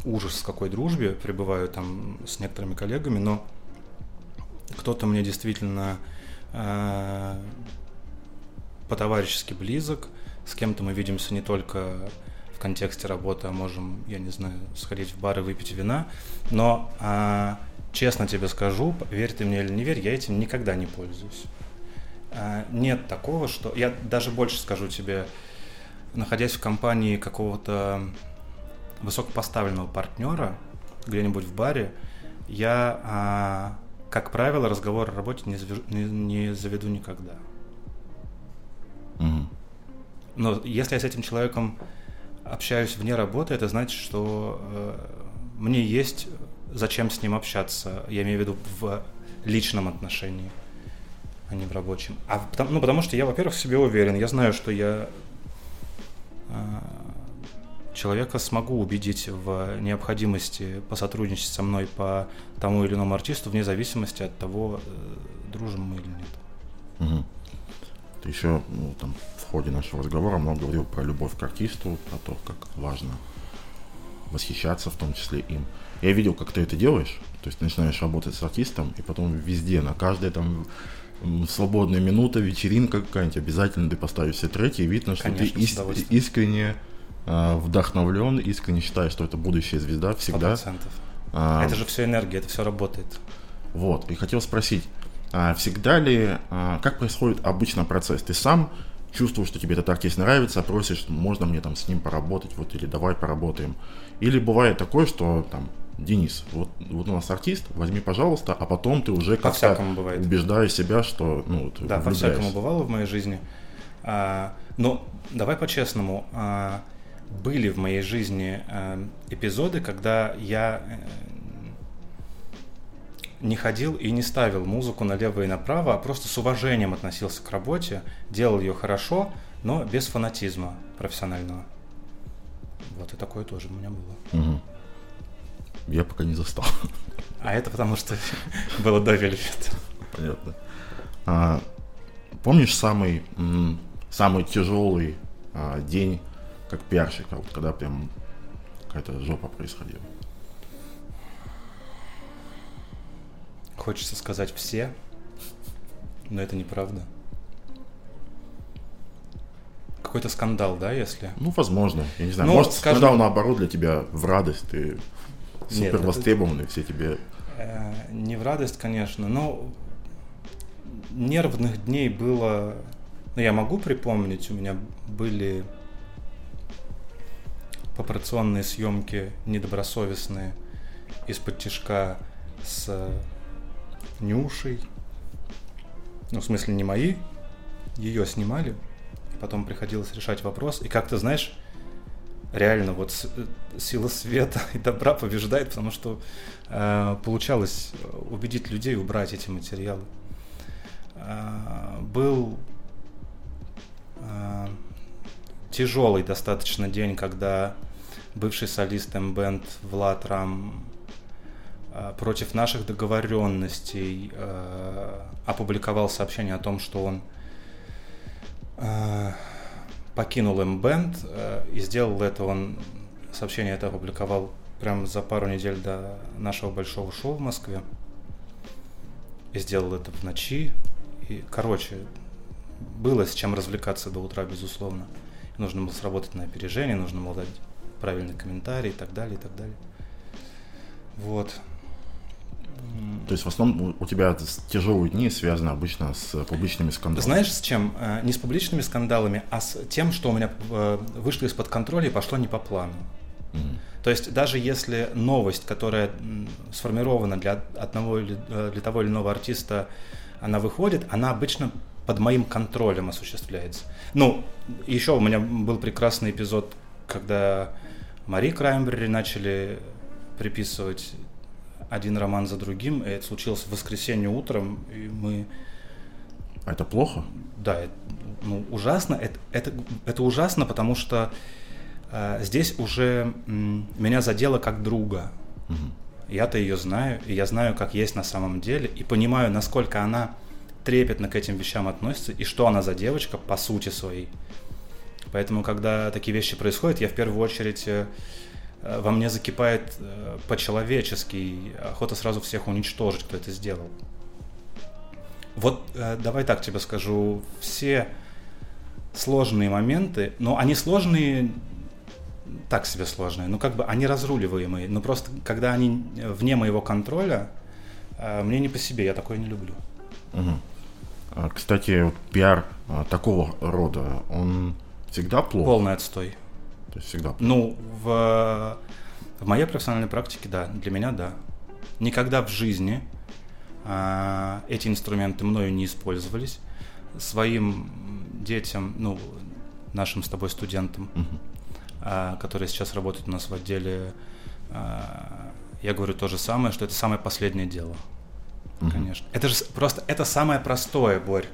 Speaker 2: ужас с какой дружбе пребываю там с некоторыми коллегами, но кто-то мне действительно э, по-товарищески близок – с кем-то мы видимся не только в контексте работы, а можем, я не знаю, сходить в бар и выпить вина. Но а, честно тебе скажу, верь ты мне или не верь, я этим никогда не пользуюсь. А, нет такого, что... Я даже больше скажу тебе, находясь в компании какого-то высокопоставленного партнера, где-нибудь в баре, я, а, как правило, разговор о работе не, заведу, не, не заведу никогда. Угу. Но если я с этим человеком общаюсь вне работы, это значит, что э, мне есть зачем с ним общаться. Я имею в виду в личном отношении, а не в рабочем. А потому, ну, потому что я, во-первых, в себе уверен. Я знаю, что я а, человека смогу убедить в необходимости посотрудничать со мной по тому или иному артисту вне зависимости от того, э, дружим мы или нет.
Speaker 1: Угу. Ты еще ну, там, в ходе нашего разговора много говорил про любовь к артисту, про то, как важно восхищаться в том числе им. Я видел, как ты это делаешь, то есть начинаешь работать с артистом, и потом везде, на каждой там свободная минута, вечеринка какая-нибудь, обязательно ты поставишь все треки, и видно, что
Speaker 2: Конечно,
Speaker 1: ты ис- искренне э, вдохновлен, искренне считаешь, что это будущая звезда всегда.
Speaker 2: 100%. А, это же все энергия, это все работает.
Speaker 1: Вот, и хотел спросить, а всегда ли, а, как происходит обычно процесс? Ты сам чувствуешь, что тебе этот артист нравится, просишь, можно мне там с ним поработать, вот, или давай поработаем. Или бывает такое, что там Денис, вот, вот у нас артист, возьми, пожалуйста, а потом ты уже как-то убеждаешь себя, что ну,
Speaker 2: ты Да, по-всякому бывало в моей жизни. А, но давай по-честному. А, были в моей жизни а, эпизоды, когда я э, не ходил и не ставил музыку налево и направо, а просто с уважением относился к работе, делал ее хорошо, но без фанатизма профессионального. Вот и такое тоже у меня было.
Speaker 1: Угу. Я пока не застал.
Speaker 2: А это потому, что было до Вельвет.
Speaker 1: Понятно. А, помнишь самый, самый тяжелый а, день как пиарщика, вот когда прям какая-то жопа происходила?
Speaker 2: Хочется сказать все, но это неправда. Какой-то скандал, да, если?
Speaker 1: Ну, возможно. Я не знаю. Ну, Может, скажем... скандал наоборот для тебя в радость. Ты супер Нет, востребованный, это... все тебе...
Speaker 2: Э, не в радость, конечно, но нервных дней было... Ну, я могу припомнить, у меня были операционные съемки недобросовестные из-под тяжка с Нюшей. Ну, в смысле, не мои. Ее снимали. Потом приходилось решать вопрос. И как ты знаешь, реально вот э, сила света и добра побеждает, потому что э, получалось убедить людей убрать эти материалы. Э, был э, тяжелый достаточно день, когда бывший солист М-бенд Влад Рам э, против наших договоренностей э, опубликовал сообщение о том, что он э, покинул э, и сделал это он, сообщение это опубликовал прямо за пару недель до нашего большого шоу в Москве. И сделал это в ночи. И, короче, было с чем развлекаться до утра, безусловно. Нужно было сработать на опережение, нужно было дать правильный комментарий и так далее, и так далее. Вот.
Speaker 1: То есть в основном у тебя тяжелые дни связаны обычно с публичными скандалами.
Speaker 2: Знаешь, с чем? Э, не с публичными скандалами, а с тем, что у меня э, вышло из-под контроля и пошло не по плану. Mm-hmm. То есть даже если новость, которая сформирована для одного или э, для того или иного артиста, она выходит, она обычно под моим контролем осуществляется. Ну, еще у меня был прекрасный эпизод, когда Мари Краймбери начали приписывать один роман за другим, и это случилось в воскресенье утром, и мы...
Speaker 1: Это плохо?
Speaker 2: Да, это, ну, ужасно. Это, это, это ужасно, потому что э, здесь уже м, меня задело как друга. Угу. Я-то ее знаю, и я знаю, как есть на самом деле, и понимаю, насколько она трепетно к этим вещам относится, и что она за девочка по сути своей. Поэтому, когда такие вещи происходят, я в первую очередь Э, во мне закипает э, по-человечески, охота сразу всех уничтожить, кто это сделал. Вот э, давай так тебе скажу, все сложные моменты, но они сложные, так себе сложные, но как бы они разруливаемые, но просто когда они вне моего контроля, мне не по себе, я такое не люблю.
Speaker 1: Угу. Кстати, пиар такого рода, он всегда плохо?
Speaker 2: Полный отстой.
Speaker 1: То есть всегда.
Speaker 2: Ну, в, в моей профессиональной практике, да, для меня да. Никогда в жизни а, эти инструменты мною не использовались. Своим детям, ну, нашим с тобой студентам, угу. а, которые сейчас работают у нас в отделе а, я говорю то же самое, что это самое последнее дело. Угу. Конечно. Это же просто, это самое простое, Борь.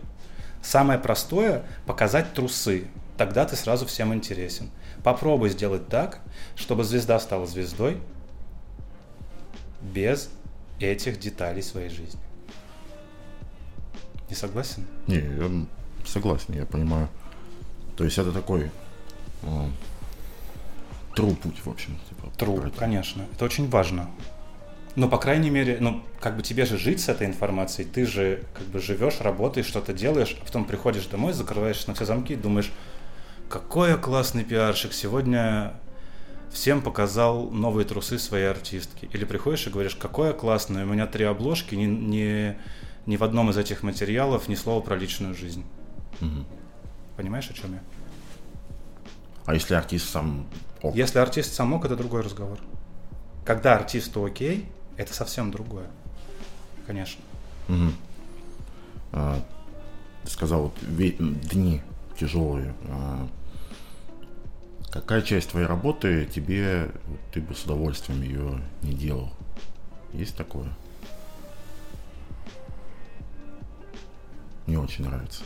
Speaker 2: Самое простое – показать трусы. Тогда ты сразу всем интересен. Попробуй сделать так, чтобы звезда стала звездой без этих деталей своей жизни. Не согласен?
Speaker 1: Не, я согласен, я понимаю. То есть это такой э, путь, в общем.
Speaker 2: Типа, true, конечно. Это очень важно. Но, по крайней мере, ну, как бы тебе же жить с этой информацией, ты же как бы живешь, работаешь, что-то делаешь, а потом приходишь домой, закрываешь на все замки и думаешь, какой я классный пиарщик, сегодня всем показал новые трусы своей артистки. Или приходишь и говоришь, какой я классный, у меня три обложки, ни, ни, ни в одном из этих материалов ни слова про личную жизнь. Угу. Понимаешь, о чем я?
Speaker 1: А если артист сам
Speaker 2: ок? Если артист сам ок, это другой разговор. Когда артисту окей, это совсем другое. Конечно.
Speaker 1: Угу. А, ты сказал, вот дни тяжелые. А, какая часть твоей работы тебе, ты бы с удовольствием ее не делал? Есть такое? Не очень нравится.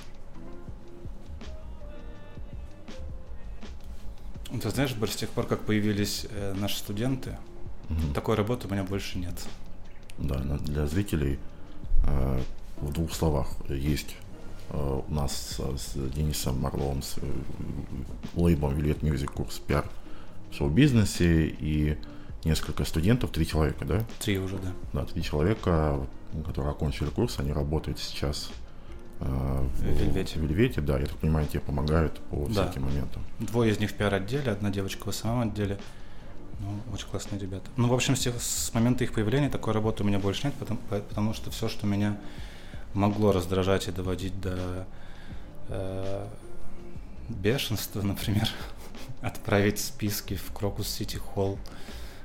Speaker 2: Ты знаешь, Борис, с тех пор, как появились э, наши студенты, угу. такой работы у меня больше нет.
Speaker 1: Да, для зрителей э, в двух словах есть э, у нас с, Денисом Марловым, с э, лейблом Вилет Music курс пиар в шоу-бизнесе и несколько студентов, три человека, да?
Speaker 2: Три уже, да.
Speaker 1: Да, три человека, которые окончили курс, они работают сейчас
Speaker 2: э, в Вельвете.
Speaker 1: В Вельвете, да, я так понимаю, тебе помогают по да. всяким моментам.
Speaker 2: Двое из них в пиар-отделе, одна девочка в самом отделе. Ну, очень классные ребята. Ну, в общем, с, с момента их появления такой работы у меня больше нет, потому, потому что все, что меня могло раздражать и доводить до э, бешенства, например, отправить списки в Крокус Сити Холл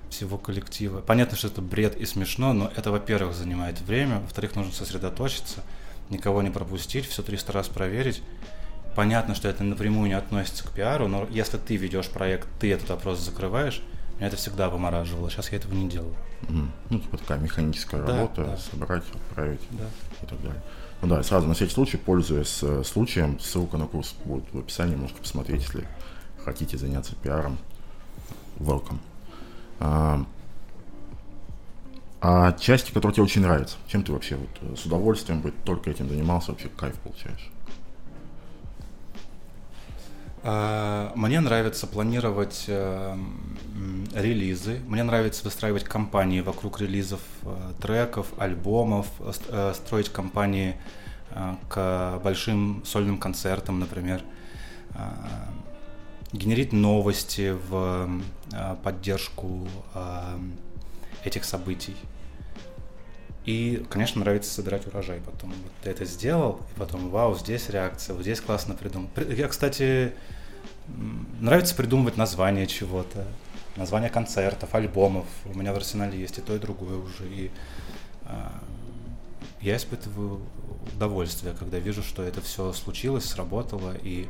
Speaker 2: всего коллектива. Понятно, что это бред и смешно, но это, во-первых, занимает время, во-вторых, нужно сосредоточиться, никого не пропустить, все 300 раз проверить. Понятно, что это напрямую не относится к пиару, но если ты ведешь проект, ты этот вопрос закрываешь, меня это всегда вымораживало. Сейчас я этого не делаю.
Speaker 1: Mm. Ну, типа такая механическая да, работа, да. собрать, отправить да. И так далее. Ну да, сразу на всякий случай, пользуясь э, случаем, ссылка на курс будет в описании, можете посмотреть, если хотите заняться пиаром. Welcome. А, а части, которые тебе очень нравятся, чем ты вообще вот э, с удовольствием бы только этим занимался, вообще кайф получаешь?
Speaker 2: А, мне нравится планировать э, релизы, мне нравится выстраивать компании вокруг релизов э, треков, альбомов, э, строить компании к большим сольным концертам, например, генерить новости в поддержку этих событий. И, конечно, нравится собирать урожай потом. Вот ты это сделал, и потом, вау, здесь реакция, вот здесь классно придумал. Я, кстати, Нравится придумывать названия чего-то, названия концертов, альбомов. У меня в арсенале есть и то, и другое уже. И э, я испытываю удовольствие, когда вижу, что это все случилось, сработало и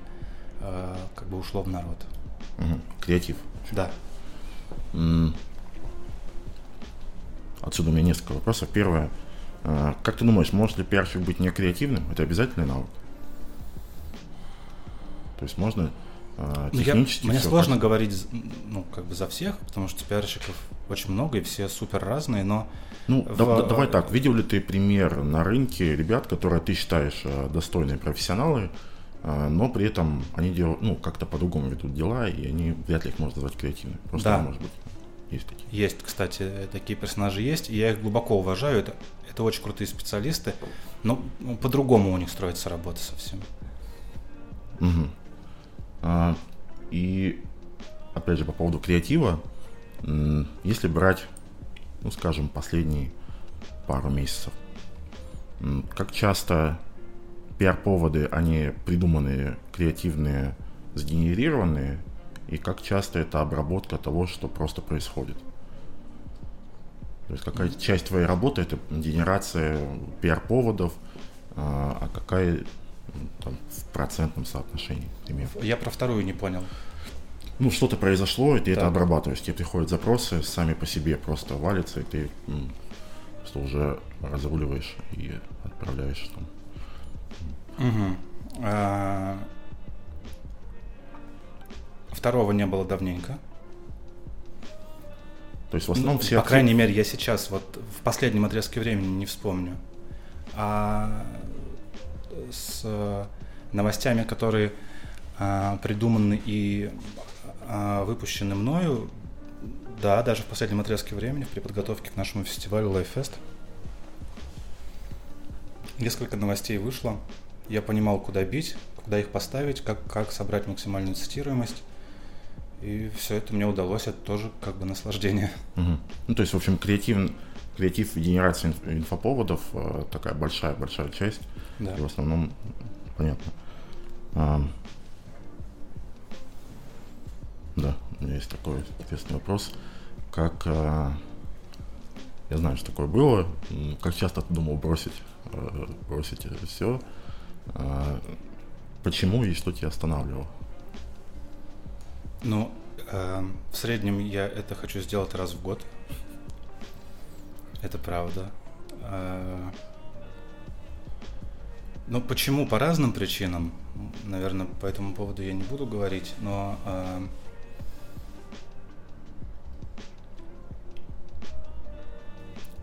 Speaker 2: э, как бы ушло в народ.
Speaker 1: Угу. Креатив.
Speaker 2: Да.
Speaker 1: Отсюда у меня несколько вопросов. Первое. А, как ты думаешь, может ли пиарщик быть не креативным? Это обязательный навык? То есть можно
Speaker 2: технически. Я, мне сложно как... говорить, ну, как бы за всех, потому что пиарщиков очень много, и все супер разные, но...
Speaker 1: Ну, в... да, давай так, видел ли ты пример на рынке ребят, которые ты считаешь э, достойные профессионалы, э, но при этом они делают, ну, как-то по-другому ведут дела, и они вряд ли их можно назвать креативными. Просто,
Speaker 2: да.
Speaker 1: может быть, есть такие.
Speaker 2: Есть, кстати, такие персонажи есть, и я их глубоко уважаю, это, это очень крутые специалисты, но по-другому у них строится работа совсем.
Speaker 1: Угу. А, и опять же по поводу креатива, если брать, ну скажем, последние пару месяцев, как часто пиар-поводы, они придуманные, креативные, сгенерированные, и как часто это обработка того, что просто происходит. То есть какая часть твоей работы это генерация пиар-поводов, а, а какая там, в процентном соотношении,
Speaker 2: например. Я про вторую не понял.
Speaker 1: ну, что-то произошло, и ты так. это обрабатываешь. Тебе приходят запросы, сами по себе просто валятся, и ты что уже разруливаешь и отправляешь
Speaker 2: там. Угу. А... Второго не было давненько.
Speaker 1: То есть в основном
Speaker 2: ну,
Speaker 1: все...
Speaker 2: По крайней мере, я сейчас вот в последнем отрезке времени не вспомню. А с новостями, которые а, придуманы и а, выпущены мною, да, даже в последнем отрезке времени, при подготовке к нашему фестивалю LifeFest, несколько новостей вышло. Я понимал, куда бить, куда их поставить, как, как собрать максимальную цитируемость. И все это мне удалось, это тоже как бы наслаждение.
Speaker 1: Угу. Ну, то есть, в общем, креатив, креатив генерации инфоповодов э, такая большая-большая часть. Да. И в основном, понятно. А, да, у меня есть такой интересный вопрос. Как а, я знаю, что такое было, как часто ты думал бросить, а, бросить это все, а, почему и что тебя останавливало?
Speaker 2: Ну, э, в среднем я это хочу сделать раз в год. Это правда. Э, ну, почему? По разным причинам. Наверное, по этому поводу я не буду говорить, но э,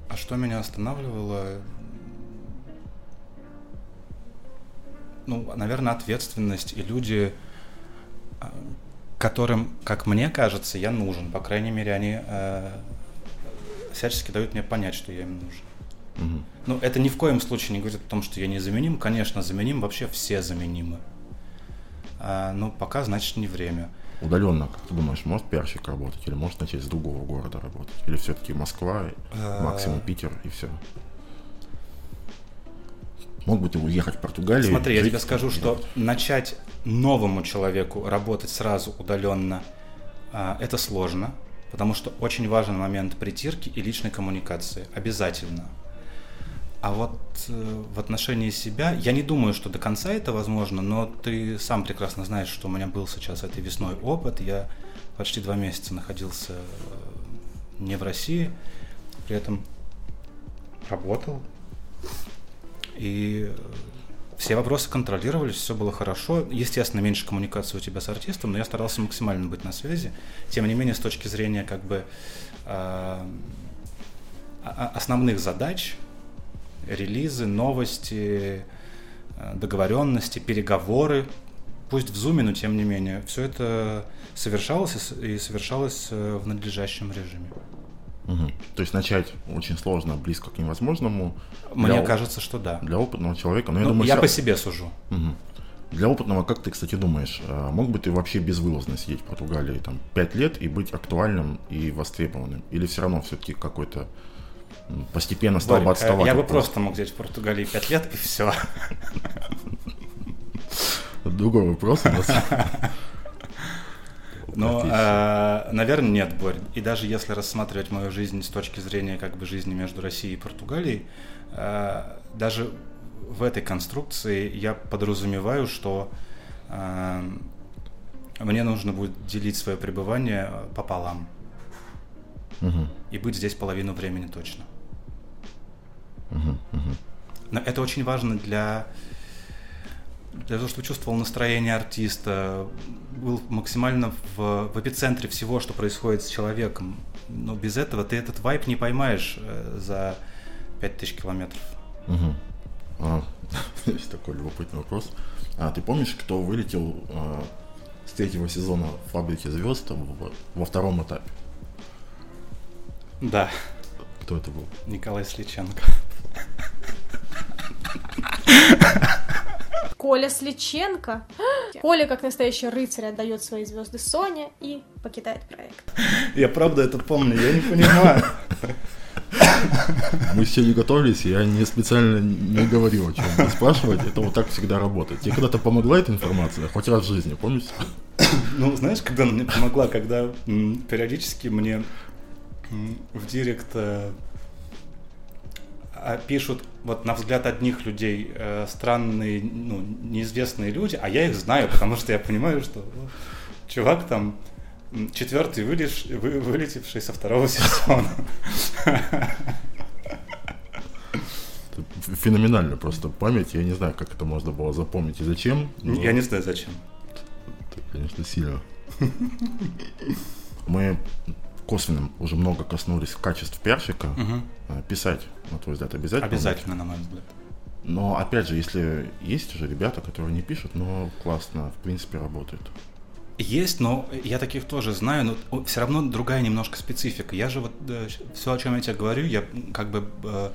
Speaker 2: а что меня останавливало? Ну, наверное, ответственность и люди, которым, как мне кажется, я нужен. По крайней мере, они всячески дают мне понять, что я им нужен. Угу. Ну, это ни в коем случае не говорит о том, что я не заменим. Конечно, заменим, вообще все заменимы. А, но пока, значит, не время.
Speaker 1: Удаленно, как ты думаешь, может пиарщик работать или может начать с другого города работать? Или все-таки Москва, а. максимум Питер и все? Мог бы ты уехать в Португалию?
Speaker 2: Смотри, я тебе скажу, что начать новому человеку работать сразу удаленно, а, это сложно, потому что очень важен момент притирки и личной коммуникации. Обязательно. А вот э, в отношении себя, я не думаю, что до конца это возможно, но ты сам прекрасно знаешь, что у меня был сейчас этой весной опыт. Я почти два месяца находился э, не в России, при этом работал. И все вопросы контролировались, все было хорошо. Естественно, меньше коммуникации у тебя с артистом, но я старался максимально быть на связи. Тем не менее, с точки зрения как бы э, основных задач, релизы, новости, э, договоренности, переговоры, пусть в зуме, но тем не менее, все это совершалось и совершалось э, в надлежащем режиме.
Speaker 1: Угу. То есть начать очень сложно, близко к невозможному.
Speaker 2: Мне для, кажется, что да.
Speaker 1: Для опытного человека. Но
Speaker 2: я,
Speaker 1: ну, думаю,
Speaker 2: я все... по себе сужу.
Speaker 1: Угу. Для опытного, как ты, кстати, думаешь, а, мог бы ты вообще безвылазно сидеть в Португалии там 5 лет и быть актуальным и востребованным? Или все равно все-таки какой-то постепенно стал Борик, бы отставать?
Speaker 2: Я бы просто мог сидеть в Португалии 5 лет и все.
Speaker 1: Другой вопрос у нас.
Speaker 2: Но, э, наверное, нет, Борь. И даже если рассматривать мою жизнь с точки зрения как бы жизни между Россией и Португалией, э, даже в этой конструкции я подразумеваю, что э, мне нужно будет делить свое пребывание пополам. Угу. И быть здесь половину времени точно. Угу, угу. Но это очень важно для для того, чтобы чувствовал настроение артиста, был максимально в, в эпицентре всего, что происходит с человеком. Но без этого ты этот вайп не поймаешь э, за 5000 километров.
Speaker 1: Угу. А, есть такой любопытный вопрос. А ты помнишь, кто вылетел а, с третьего сезона «Фабрики звезд» во, во втором этапе?
Speaker 2: Да.
Speaker 1: Кто это был?
Speaker 2: Николай Сличенко.
Speaker 3: Коля Сличенко. Коля, как настоящий рыцарь, отдает свои звезды Соне и покидает проект.
Speaker 2: Я правда это помню, я не понимаю.
Speaker 1: Мы все не готовились, я не специально не говорил, о чем спрашивать. Это вот так всегда работает. Тебе когда-то помогла эта информация? Хоть раз в жизни, помнишь?
Speaker 2: Ну, знаешь, когда она мне помогла, когда периодически мне в директ э, пишут вот на взгляд одних людей э, странные, ну, неизвестные люди, а я их знаю, потому что я понимаю, что ну, чувак там Четвертый вылез, вы, вылетевший со второго сезона.
Speaker 1: Феноменально просто память. Я не знаю, как это можно было запомнить и зачем.
Speaker 2: Я не знаю, зачем.
Speaker 1: Это, конечно, сильно. Мы косвенным уже много коснулись качеств пиарщика. Угу. Писать, на твой взгляд, обязательно?
Speaker 2: Обязательно, на мой взгляд.
Speaker 1: Но опять же, если есть уже ребята, которые не пишут, но классно, в принципе, работают.
Speaker 2: Есть, но я таких тоже знаю, но все равно другая немножко специфика. Я же вот э, все, о чем я тебе говорю, я как бы э,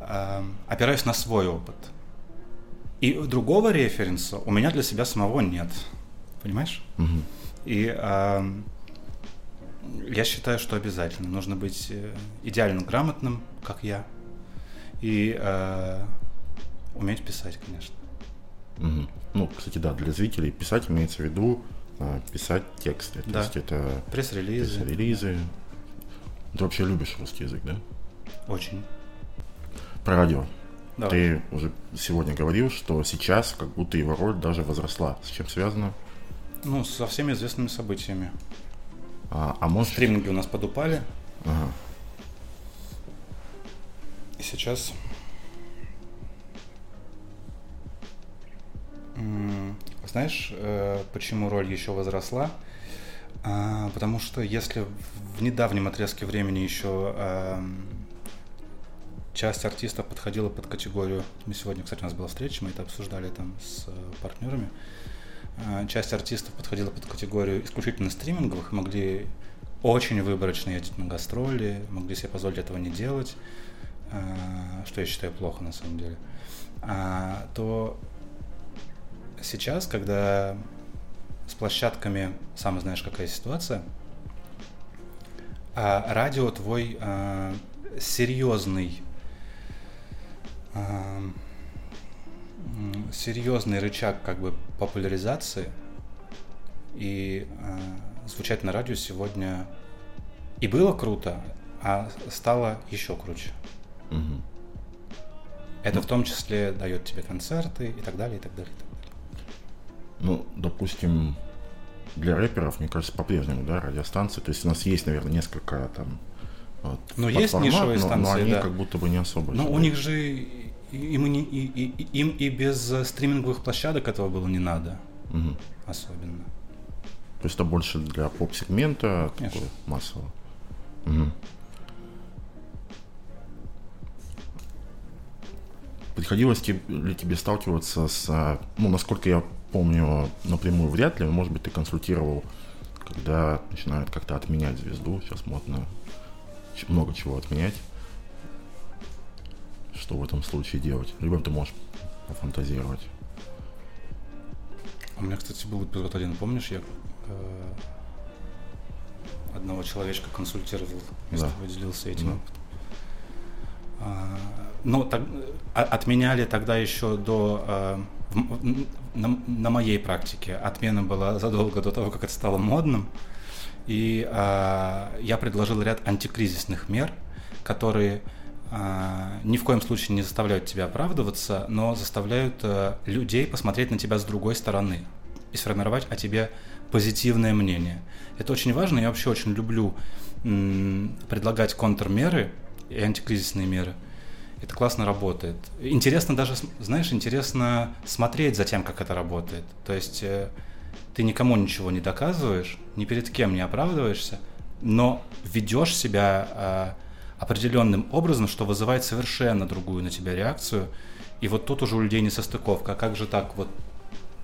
Speaker 2: э, опираюсь на свой опыт. И другого референса у меня для себя самого нет. Понимаешь? Угу. И э, я считаю, что обязательно. Нужно быть э, идеально грамотным, как я. И э, уметь писать, конечно.
Speaker 1: Угу. Ну, кстати, да, для зрителей писать имеется в виду э, писать тексты. То
Speaker 2: да.
Speaker 1: есть это
Speaker 2: пресс-релизы.
Speaker 1: пресс-релизы. Ты вообще любишь русский язык, да?
Speaker 2: Очень.
Speaker 1: Про радио.
Speaker 2: Давай.
Speaker 1: Ты уже сегодня говорил, что сейчас как будто его роль даже возросла. С чем связано?
Speaker 2: Ну, со всеми известными событиями.
Speaker 1: А, а может...
Speaker 2: Стриминги у нас подупали.
Speaker 1: Ага.
Speaker 2: И сейчас Знаешь, э, почему роль еще возросла? А, потому что если в недавнем отрезке времени еще эм, часть артистов подходила под категорию, мы сегодня, кстати, у нас была встреча, мы это обсуждали там с партнерами, а, часть артистов подходила под категорию исключительно стриминговых могли очень выборочно ездить на гастроли, могли себе позволить этого не делать, а, что я считаю плохо на самом деле, то сейчас, когда с площадками, сам знаешь, какая ситуация, а радио твой а, серьезный а, серьезный рычаг как бы популяризации и а, звучать на радио сегодня и было круто, а стало еще круче.
Speaker 1: Угу.
Speaker 2: Это ну, в том числе дает тебе концерты и так далее, и так далее. И так далее.
Speaker 1: Ну, допустим, для рэперов, мне кажется, по-прежнему, да, радиостанции. То есть у нас есть, наверное, несколько там.
Speaker 2: Вот, ну, есть нишевые
Speaker 1: но,
Speaker 2: станции,
Speaker 1: но они
Speaker 2: да.
Speaker 1: как будто бы не особо.
Speaker 2: Но у них же им и, и, им и без стриминговых площадок этого было не надо.
Speaker 1: Угу.
Speaker 2: Особенно.
Speaker 1: То есть это больше для поп-сегмента, такого массового. Угу. Приходилось ли тебе сталкиваться с, ну, насколько я помню напрямую вряд ли, может быть, ты консультировал, когда начинают как-то отменять звезду, сейчас модно много чего отменять. Что в этом случае делать? Либо ты можешь пофантазировать.
Speaker 2: У меня, кстати, был эпизод один, помнишь, я э, одного человечка консультировал, да. делился этим. Да. А, ну, так, а, отменяли тогда еще до э, на, на моей практике отмена была задолго до того, как это стало модным. И э, я предложил ряд антикризисных мер, которые э, ни в коем случае не заставляют тебя оправдываться, но заставляют э, людей посмотреть на тебя с другой стороны и сформировать о тебе позитивное мнение. Это очень важно. Я вообще очень люблю предлагать контрмеры и антикризисные меры – это классно работает. Интересно даже, знаешь, интересно смотреть за тем, как это работает. То есть э, ты никому ничего не доказываешь, ни перед кем не оправдываешься, но ведешь себя э, определенным образом, что вызывает совершенно другую на тебя реакцию. И вот тут уже у людей не состыковка. А как же так? Вот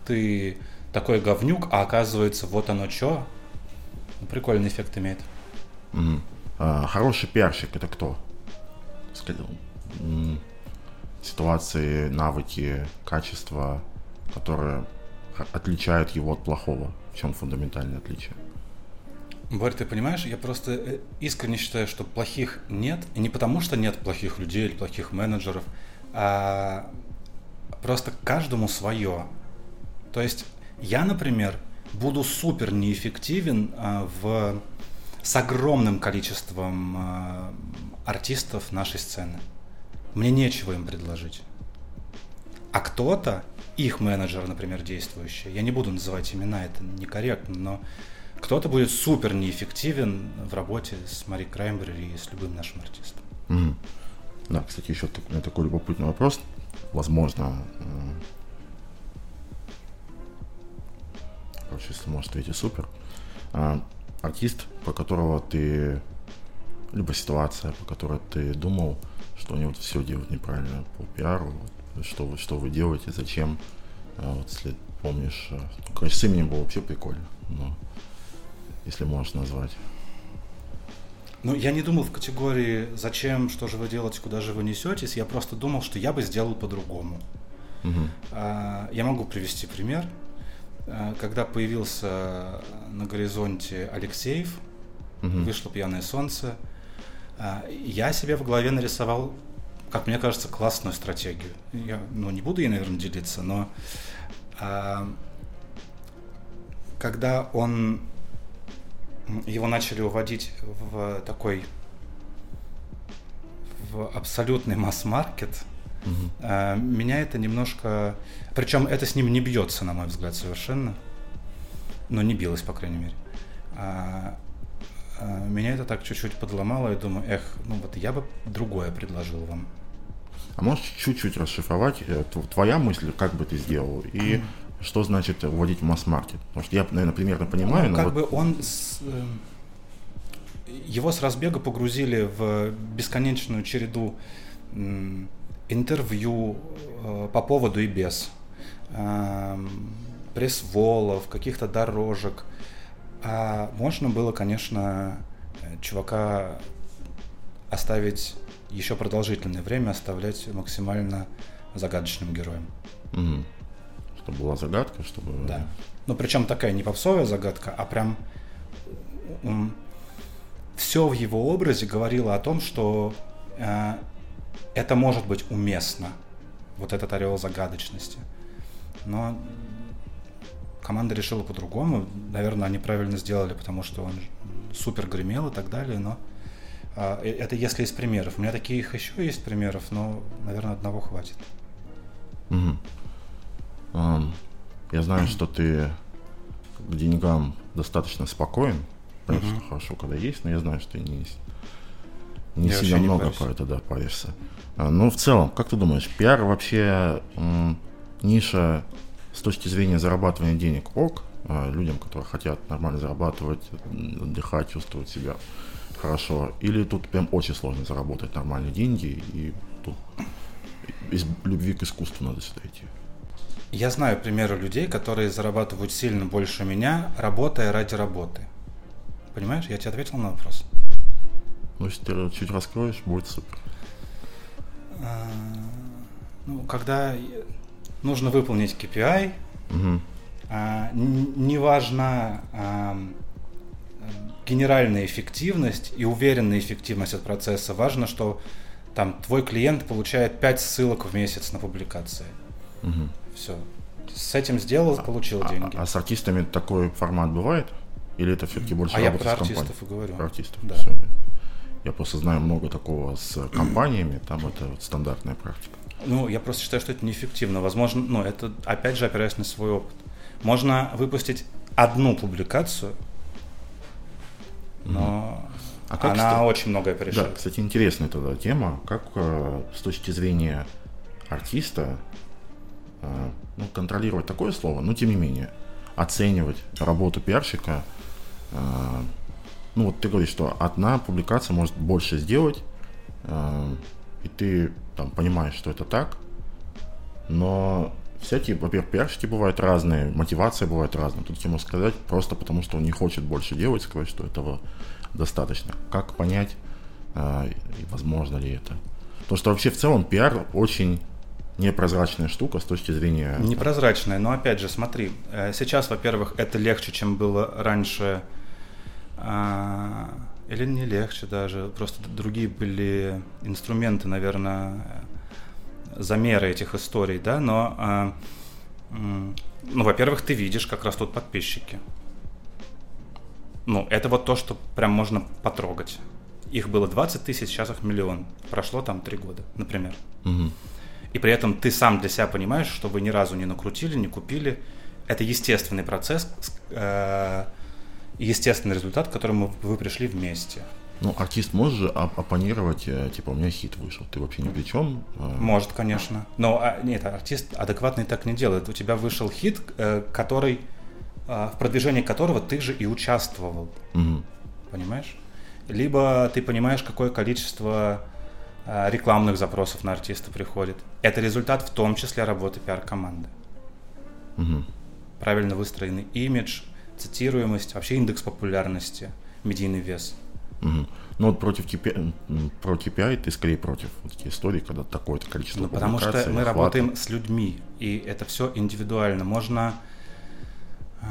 Speaker 2: ты такой говнюк, а оказывается, вот оно что? Ну, прикольный эффект имеет.
Speaker 1: Угу. А, хороший пиарщик это кто? ситуации, навыки, качества, которые отличают его от плохого? В чем фундаментальное отличие?
Speaker 2: Борь, ты понимаешь, я просто э, искренне считаю, что плохих нет. И не потому, что нет плохих людей или плохих менеджеров, а просто каждому свое. То есть я, например, буду супер неэффективен а, в, с огромным количеством а, артистов нашей сцены. Мне нечего им предложить. А кто-то, их менеджер, например, действующий, я не буду называть имена, это некорректно, но кто-то будет супер неэффективен в работе с Мари Краймбери и с любым нашим артистом.
Speaker 1: Mm. Да, кстати, еще такой, такой любопытный вопрос. Возможно, короче, если можешь ответить, супер. А, артист, по которого ты, либо ситуация, по которой ты думал, что они вот все делают неправильно по пиару, что вы, что вы делаете, зачем, а, вот если помнишь, а, ну, короче, с именем было вообще прикольно, но если можешь назвать.
Speaker 2: Ну, я не думал в категории «зачем, что же вы делаете, куда же вы несетесь», я просто думал, что я бы сделал по-другому. Угу. Я могу привести пример. А, когда появился на горизонте Алексеев, угу. вышло «Пьяное солнце», а, я себе в голове нарисовал, как мне кажется, классную стратегию. Я ну, не буду ей, наверное, делиться, но когда он его начали уводить в такой в абсолютный масс-маркет, угу. меня это немножко... Причем это с ним не бьется, на мой взгляд, совершенно. Но не билось, по крайней мере. А, а, меня это так чуть-чуть подломало, и думаю, эх, ну вот я бы другое предложил вам.
Speaker 1: А можешь чуть-чуть расшифровать э, твоя мысль, как бы ты сделал, и что значит вводить в масс-маркет? Потому что я, наверное, примерно понимаю.
Speaker 2: Ну, как вот... бы он с, э, его с разбега погрузили в бесконечную череду интервью э, по поводу и без, э, пресс-волов, каких-то дорожек. А можно было, конечно, чувака оставить еще продолжительное время, оставлять максимально загадочным героем.
Speaker 1: Угу чтобы была загадка, чтобы...
Speaker 2: Да. Ну, причем такая не попсовая загадка, а прям все в его образе говорило о том, что э, это может быть уместно, вот этот орел загадочности. Но команда решила по-другому. Наверное, они правильно сделали, потому что он супер гремел и так далее, но э, это если из примеров. У меня таких еще есть примеров, но, наверное, одного хватит.
Speaker 1: Угу. Я знаю, что ты к деньгам достаточно спокоен. Конечно, угу. хорошо, когда есть, но я знаю, что ты не, не я сильно много не про это да, паришься. А, ну, в целом, как ты думаешь, пиар вообще м, ниша с точки зрения зарабатывания денег ок, а, людям, которые хотят нормально зарабатывать, отдыхать, чувствовать себя хорошо, или тут прям очень сложно заработать нормальные деньги, и тут из любви к искусству надо сюда идти?
Speaker 2: Я знаю примеры людей, которые зарабатывают сильно больше меня, работая ради работы. Понимаешь, я тебе ответил на вопрос.
Speaker 1: Ну, если ты чуть раскроешь, будет супер.
Speaker 2: А, ну, когда нужно выполнить KPI, угу. а, неважно а, генеральная эффективность и уверенная эффективность от процесса, важно, что там твой клиент получает 5 ссылок в месяц на публикации. Угу. Все. С этим сделал, получил
Speaker 1: а,
Speaker 2: деньги.
Speaker 1: А, а с артистами такой формат бывает? Или это все-таки больше
Speaker 2: а
Speaker 1: работа
Speaker 2: я
Speaker 1: про
Speaker 2: артистов и говорю.
Speaker 1: Про артистов,
Speaker 2: да.
Speaker 1: Все. Я просто знаю много такого с компаниями, там это вот стандартная практика.
Speaker 2: Ну, я просто считаю, что это неэффективно. Возможно, ну, это опять же опираясь на свой опыт. Можно выпустить одну публикацию, но а как, она кстати, очень многое порешает.
Speaker 1: Да, кстати, интересная тогда тема. Как э, с точки зрения артиста ну, контролировать такое слово, но тем не менее, оценивать работу пиарщика, э, ну вот ты говоришь, что одна публикация может больше сделать, э, и ты там понимаешь, что это так, но всякие, во-первых, пиарщики бывают разные, мотивация бывает разная. Тут ему сказать просто потому, что он не хочет больше делать, сказать, что этого достаточно. Как понять, возможно ли это? Потому что вообще в целом пиар очень непрозрачная штука с точки зрения...
Speaker 2: Непрозрачная, но опять же, смотри, э, сейчас, во-первых, это легче, чем было раньше, а, или не легче даже, просто другие были инструменты, наверное, замеры этих историй, да, но, а, ну, во-первых, ты видишь, как растут подписчики. Ну, это вот то, что прям можно потрогать. Их было 20 тысяч, сейчас их миллион. Прошло там три года, например. Угу и при этом ты сам для себя понимаешь, что вы ни разу не накрутили, не купили. Это естественный процесс, э, естественный результат, к которому вы пришли вместе.
Speaker 1: Ну, артист может же оппонировать, э, типа, у меня хит вышел, ты вообще ни при чем.
Speaker 2: Может, конечно. Но а, нет, артист адекватный так не делает. У тебя вышел хит, э, который, в продвижении которого ты же и участвовал.
Speaker 1: Угу.
Speaker 2: Понимаешь? Либо ты понимаешь, какое количество рекламных запросов на артиста приходит. Это результат в том числе работы пиар-команды.
Speaker 1: Угу.
Speaker 2: Правильно выстроенный имидж, цитируемость, вообще индекс популярности, медийный вес –
Speaker 1: Угу. Ну вот против KPI, про KPI ты скорее против вот такие истории, когда такое-то количество
Speaker 2: ну, Потому что мы охват... работаем с людьми, и это все индивидуально. Можно, э,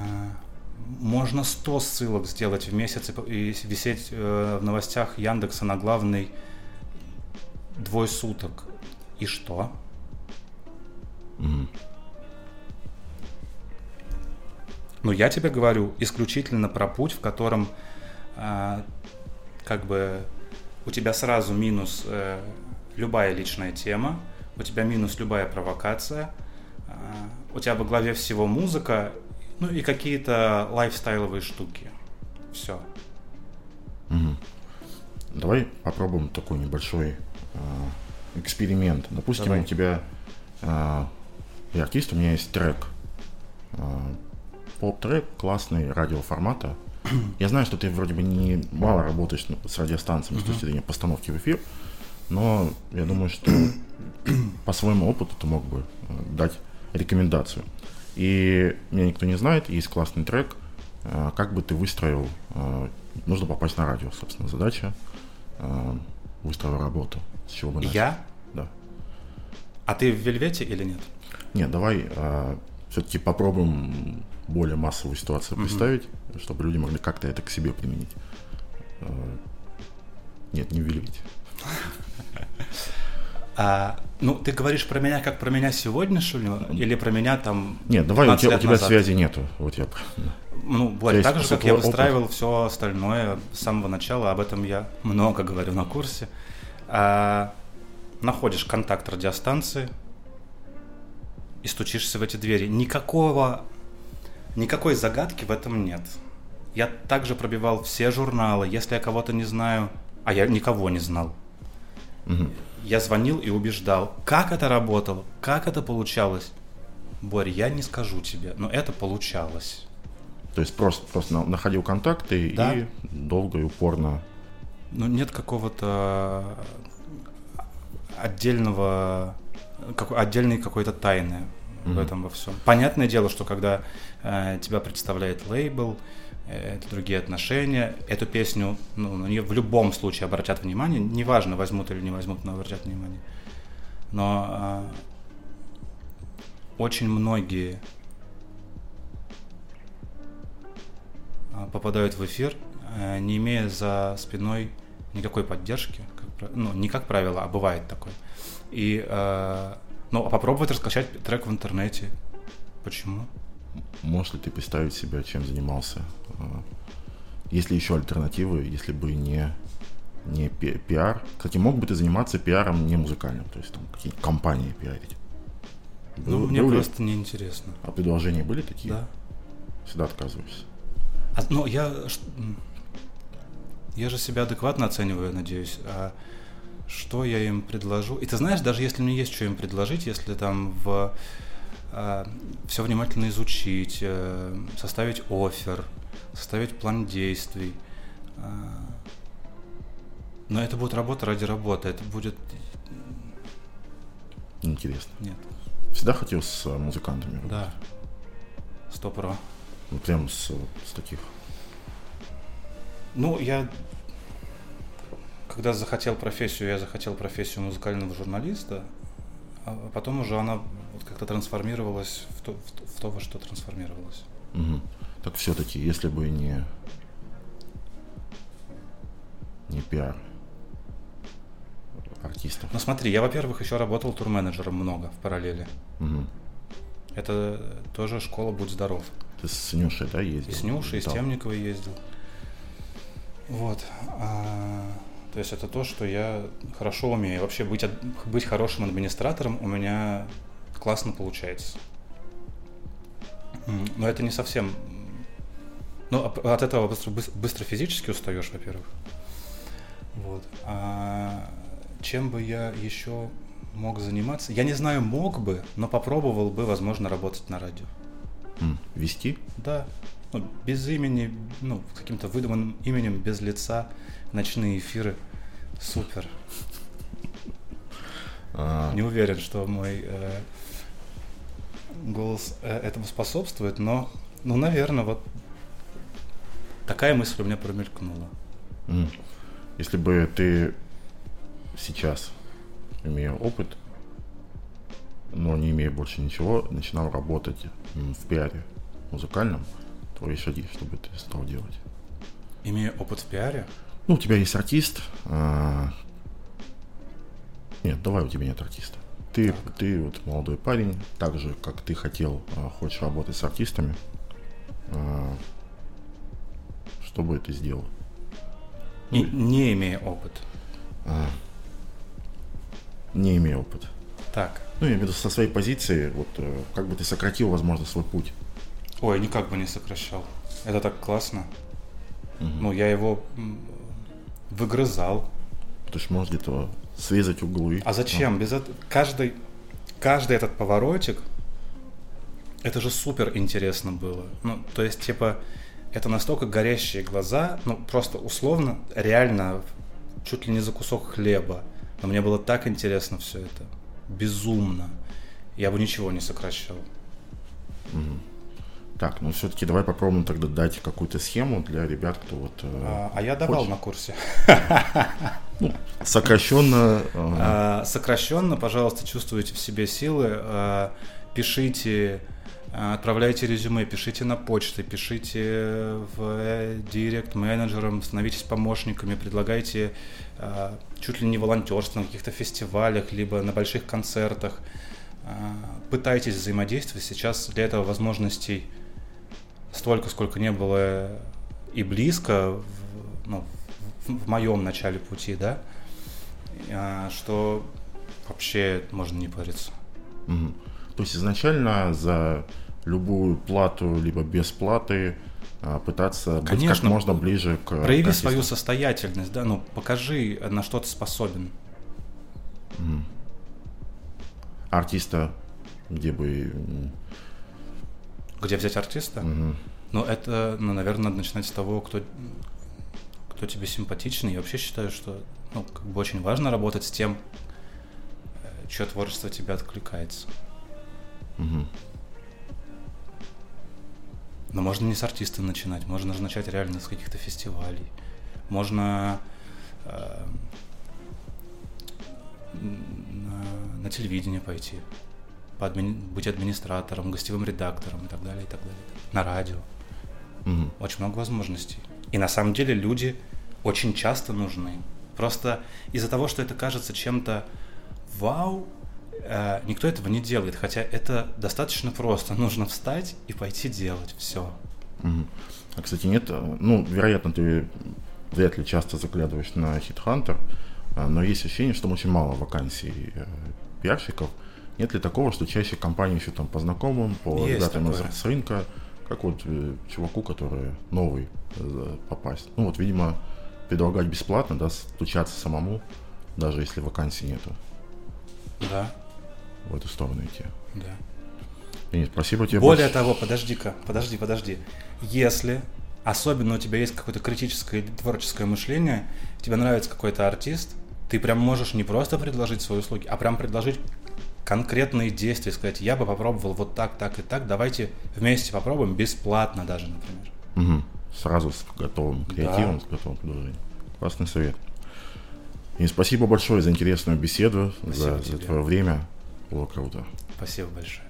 Speaker 2: можно 100 ссылок сделать в месяц и, висеть э, в новостях Яндекса на главный двое суток. И что?
Speaker 1: Угу.
Speaker 2: Но я тебе говорю исключительно про путь, в котором э, как бы у тебя сразу минус э, любая личная тема, у тебя минус любая провокация, э, у тебя во главе всего музыка, ну и какие-то лайфстайловые штуки. Все.
Speaker 1: Угу. Давай попробуем такой небольшой эксперимент. Допустим, Давай. у тебя э, и артист, у меня есть трек. Э, поп-трек классный радиоформата. Я знаю, что ты вроде бы не мало работаешь с радиостанциями с точки зрения постановки в эфир, но я думаю, что по своему опыту ты мог бы э, дать рекомендацию. И меня никто не знает, есть классный трек, э, как бы ты выстроил, э, нужно попасть на радио, собственно, задача, выстроил работу. С чего бы начать?
Speaker 2: Я?
Speaker 1: Да.
Speaker 2: А ты в Вельвете или нет?
Speaker 1: Нет, давай все-таки попробуем более массовую ситуацию mm-hmm. представить, чтобы люди могли как-то это к себе применить. Э, нет, не велить.
Speaker 2: А, ну, ты говоришь про меня как про меня сегодня, что ли? Или про меня там
Speaker 1: Нет, давай, у тебя, у тебя связи нету. Вот я...
Speaker 2: Ну, вот так же, как я выстраивал опыт. все остальное с самого начала, об этом я много говорю на курсе. А, находишь контакт радиостанции и стучишься в эти двери. Никакого Никакой загадки в этом нет. Я также пробивал все журналы. Если я кого-то не знаю, а я никого не знал,
Speaker 1: угу.
Speaker 2: я звонил и убеждал, как это работало, как это получалось. Борь, я не скажу тебе, но это получалось.
Speaker 1: То есть просто, просто находил контакты да. и долго и упорно.
Speaker 2: Ну, нет какого-то отдельного, как, отдельной какой-то тайны mm-hmm. в этом во всем. Понятное дело, что когда э, тебя представляет лейбл, э, это другие отношения, эту песню, ну, на нее в любом случае обратят внимание, неважно, возьмут или не возьмут, но обратят внимание. Но э, очень многие э, попадают в эфир, не имея за спиной никакой поддержки, как, ну, не как правило, а бывает такое. И э, ну, а попробовать раскачать трек в интернете. Почему?
Speaker 1: Можешь ли ты представить себя, чем занимался? А, есть ли еще альтернативы, если бы не, не пи- пиар? Кстати, мог бы ты заниматься пиаром не музыкальным, то есть там какие-то компании пиарить?
Speaker 2: Ну, мне были? просто неинтересно.
Speaker 1: А предложения были такие?
Speaker 2: Да.
Speaker 1: Всегда отказываешься.
Speaker 2: А, ну, я... Я же себя адекватно оцениваю, надеюсь. А что я им предложу. И ты знаешь, даже если мне есть что им предложить, если там в э, все внимательно изучить, э, составить офер, составить план действий. Э, но это будет работа ради работы, это будет...
Speaker 1: Интересно.
Speaker 2: Нет.
Speaker 1: Всегда хотел с музыкантами работать?
Speaker 2: Да. Сто про.
Speaker 1: Ну, прям с, с таких.
Speaker 2: Ну, я когда захотел профессию, я захотел профессию музыкального журналиста, а потом уже она вот как-то трансформировалась в то, в, в то, во что трансформировалась.
Speaker 1: Угу. Так все-таки, если бы не не пиар артистов.
Speaker 2: Ну смотри, я, во-первых, еще работал турменеджером много в параллели.
Speaker 1: Угу.
Speaker 2: Это тоже школа «Будь здоров».
Speaker 1: Ты с Нюшей, да, ездил?
Speaker 2: И с Нюшей, и с Темниковой ездил. Вот. А то есть это то, что я хорошо умею. Вообще быть, быть хорошим администратором у меня классно получается. Но это не совсем Ну, а от этого быстро, быстро физически устаешь, во-первых. Вот. А чем бы я еще мог заниматься? Я не знаю, мог бы, но попробовал бы, возможно, работать на радио.
Speaker 1: Вести?
Speaker 2: Да. Ну, без имени, ну, каким-то выдуманным именем, без лица, ночные эфиры. Супер.
Speaker 1: А,
Speaker 2: Не уверен, что мой э, голос э, этому способствует, но, ну, наверное, вот такая мысль у меня промелькнула.
Speaker 1: Если бы ты сейчас, имея опыт, но не имея больше ничего, начинал работать в пиаре музыкальном, твои шаги, что бы ты стал делать?
Speaker 2: Имея опыт в пиаре,
Speaker 1: Ну, у тебя есть артист. а, Нет, давай у тебя нет артиста. Ты, ты вот молодой парень, так же, как ты хотел, а, хочешь работать с артистами. А, Что бы ты сделал?
Speaker 2: и не имея опыт.
Speaker 1: А, Не имея опыта.
Speaker 2: Так,
Speaker 1: Ну, я имею в виду со своей позиции, вот э, как бы ты сократил, возможно, свой путь.
Speaker 2: Ой, никак бы не сокращал. Это так классно.
Speaker 1: Мгм.
Speaker 2: Ну, я его выгрызал.
Speaker 1: То есть, может, где-то срезать углы.
Speaker 2: А зачем? Без этого каждый, каждый этот поворотик, это же супер интересно было. Ну, то есть, типа, это настолько горящие глаза, ну, просто условно, реально, чуть ли не за кусок хлеба. Но мне было так интересно все это. Безумно. Я бы ничего не сокращал.
Speaker 1: Мгм. Так, ну все-таки давай попробуем тогда дать какую-то схему для ребят, кто вот э,
Speaker 2: А, а я давал
Speaker 1: хочет.
Speaker 2: на курсе.
Speaker 1: сокращенно. э,
Speaker 2: А, Сокращенно, пожалуйста, чувствуйте в себе силы, а, пишите, отправляйте резюме, пишите на почты, пишите в директ менеджерам, становитесь помощниками, предлагайте а, чуть ли не волонтерство на каких-то фестивалях, либо на больших концертах. Пытайтесь взаимодействовать. Сейчас для этого возможностей столько, сколько не было и близко в, ну, в, моем начале пути, да, а, что вообще можно не париться.
Speaker 1: мгм. То есть изначально за любую плату либо без платы а, пытаться быть как
Speaker 2: Конечно.
Speaker 1: можно ближе к
Speaker 2: Прояви
Speaker 1: артисту.
Speaker 2: свою состоятельность, да, ну покажи, на что ты способен.
Speaker 1: Мгм. артиста, где бы
Speaker 2: Где взять артиста?
Speaker 1: мгм.
Speaker 2: Ну, это, ну, наверное, надо начинать с того, кто, кто тебе симпатичный. Я вообще считаю, что ну, как бы очень важно работать с тем, э, чье творчество тебе откликается.
Speaker 1: Мгм.
Speaker 2: Но можно не с артиста начинать, можно же начать реально с каких-то фестивалей. Можно э, на, на телевидение пойти, поадмини- быть администратором, гостевым редактором и так далее, и так далее. На радио.
Speaker 1: Мгм.
Speaker 2: Очень много возможностей. И на самом деле люди очень часто нужны. Просто из-за того, что это кажется чем-то вау, э, никто этого не делает. Хотя это достаточно просто. Нужно встать и пойти делать. Все.
Speaker 1: Мгм. А, кстати, нет, э, ну, вероятно, ты вряд ли часто заглядываешь на HitHunter, а, но есть ощущение, что очень мало вакансий э, пиарщиков. Нет ли такого, что чаще компании ищут там по знакомым, по
Speaker 2: Есть
Speaker 1: ребятам из
Speaker 2: такое.
Speaker 1: с рынка, как вот э, чуваку, который новый э, попасть? Ну вот, видимо, предлагать бесплатно, да, стучаться самому, даже если вакансий нету,
Speaker 2: Да,
Speaker 1: в эту сторону идти.
Speaker 2: да.
Speaker 1: Денис, спасибо тебе
Speaker 2: Более
Speaker 1: большое.
Speaker 2: того, подожди-ка, подожди, подожди. Если особенно у тебя есть какое-то критическое творческое мышление, тебе нравится какой-то артист, ты прям можешь не просто предложить свои услуги, а прям предложить конкретные действия, сказать, я бы попробовал вот так, так и так, давайте вместе попробуем, бесплатно даже, например.
Speaker 1: Угу. Сразу с готовым креативом, да. с готовым предложением. Классный совет. И спасибо большое за интересную беседу, за, за твое время. Было круто.
Speaker 2: Спасибо большое.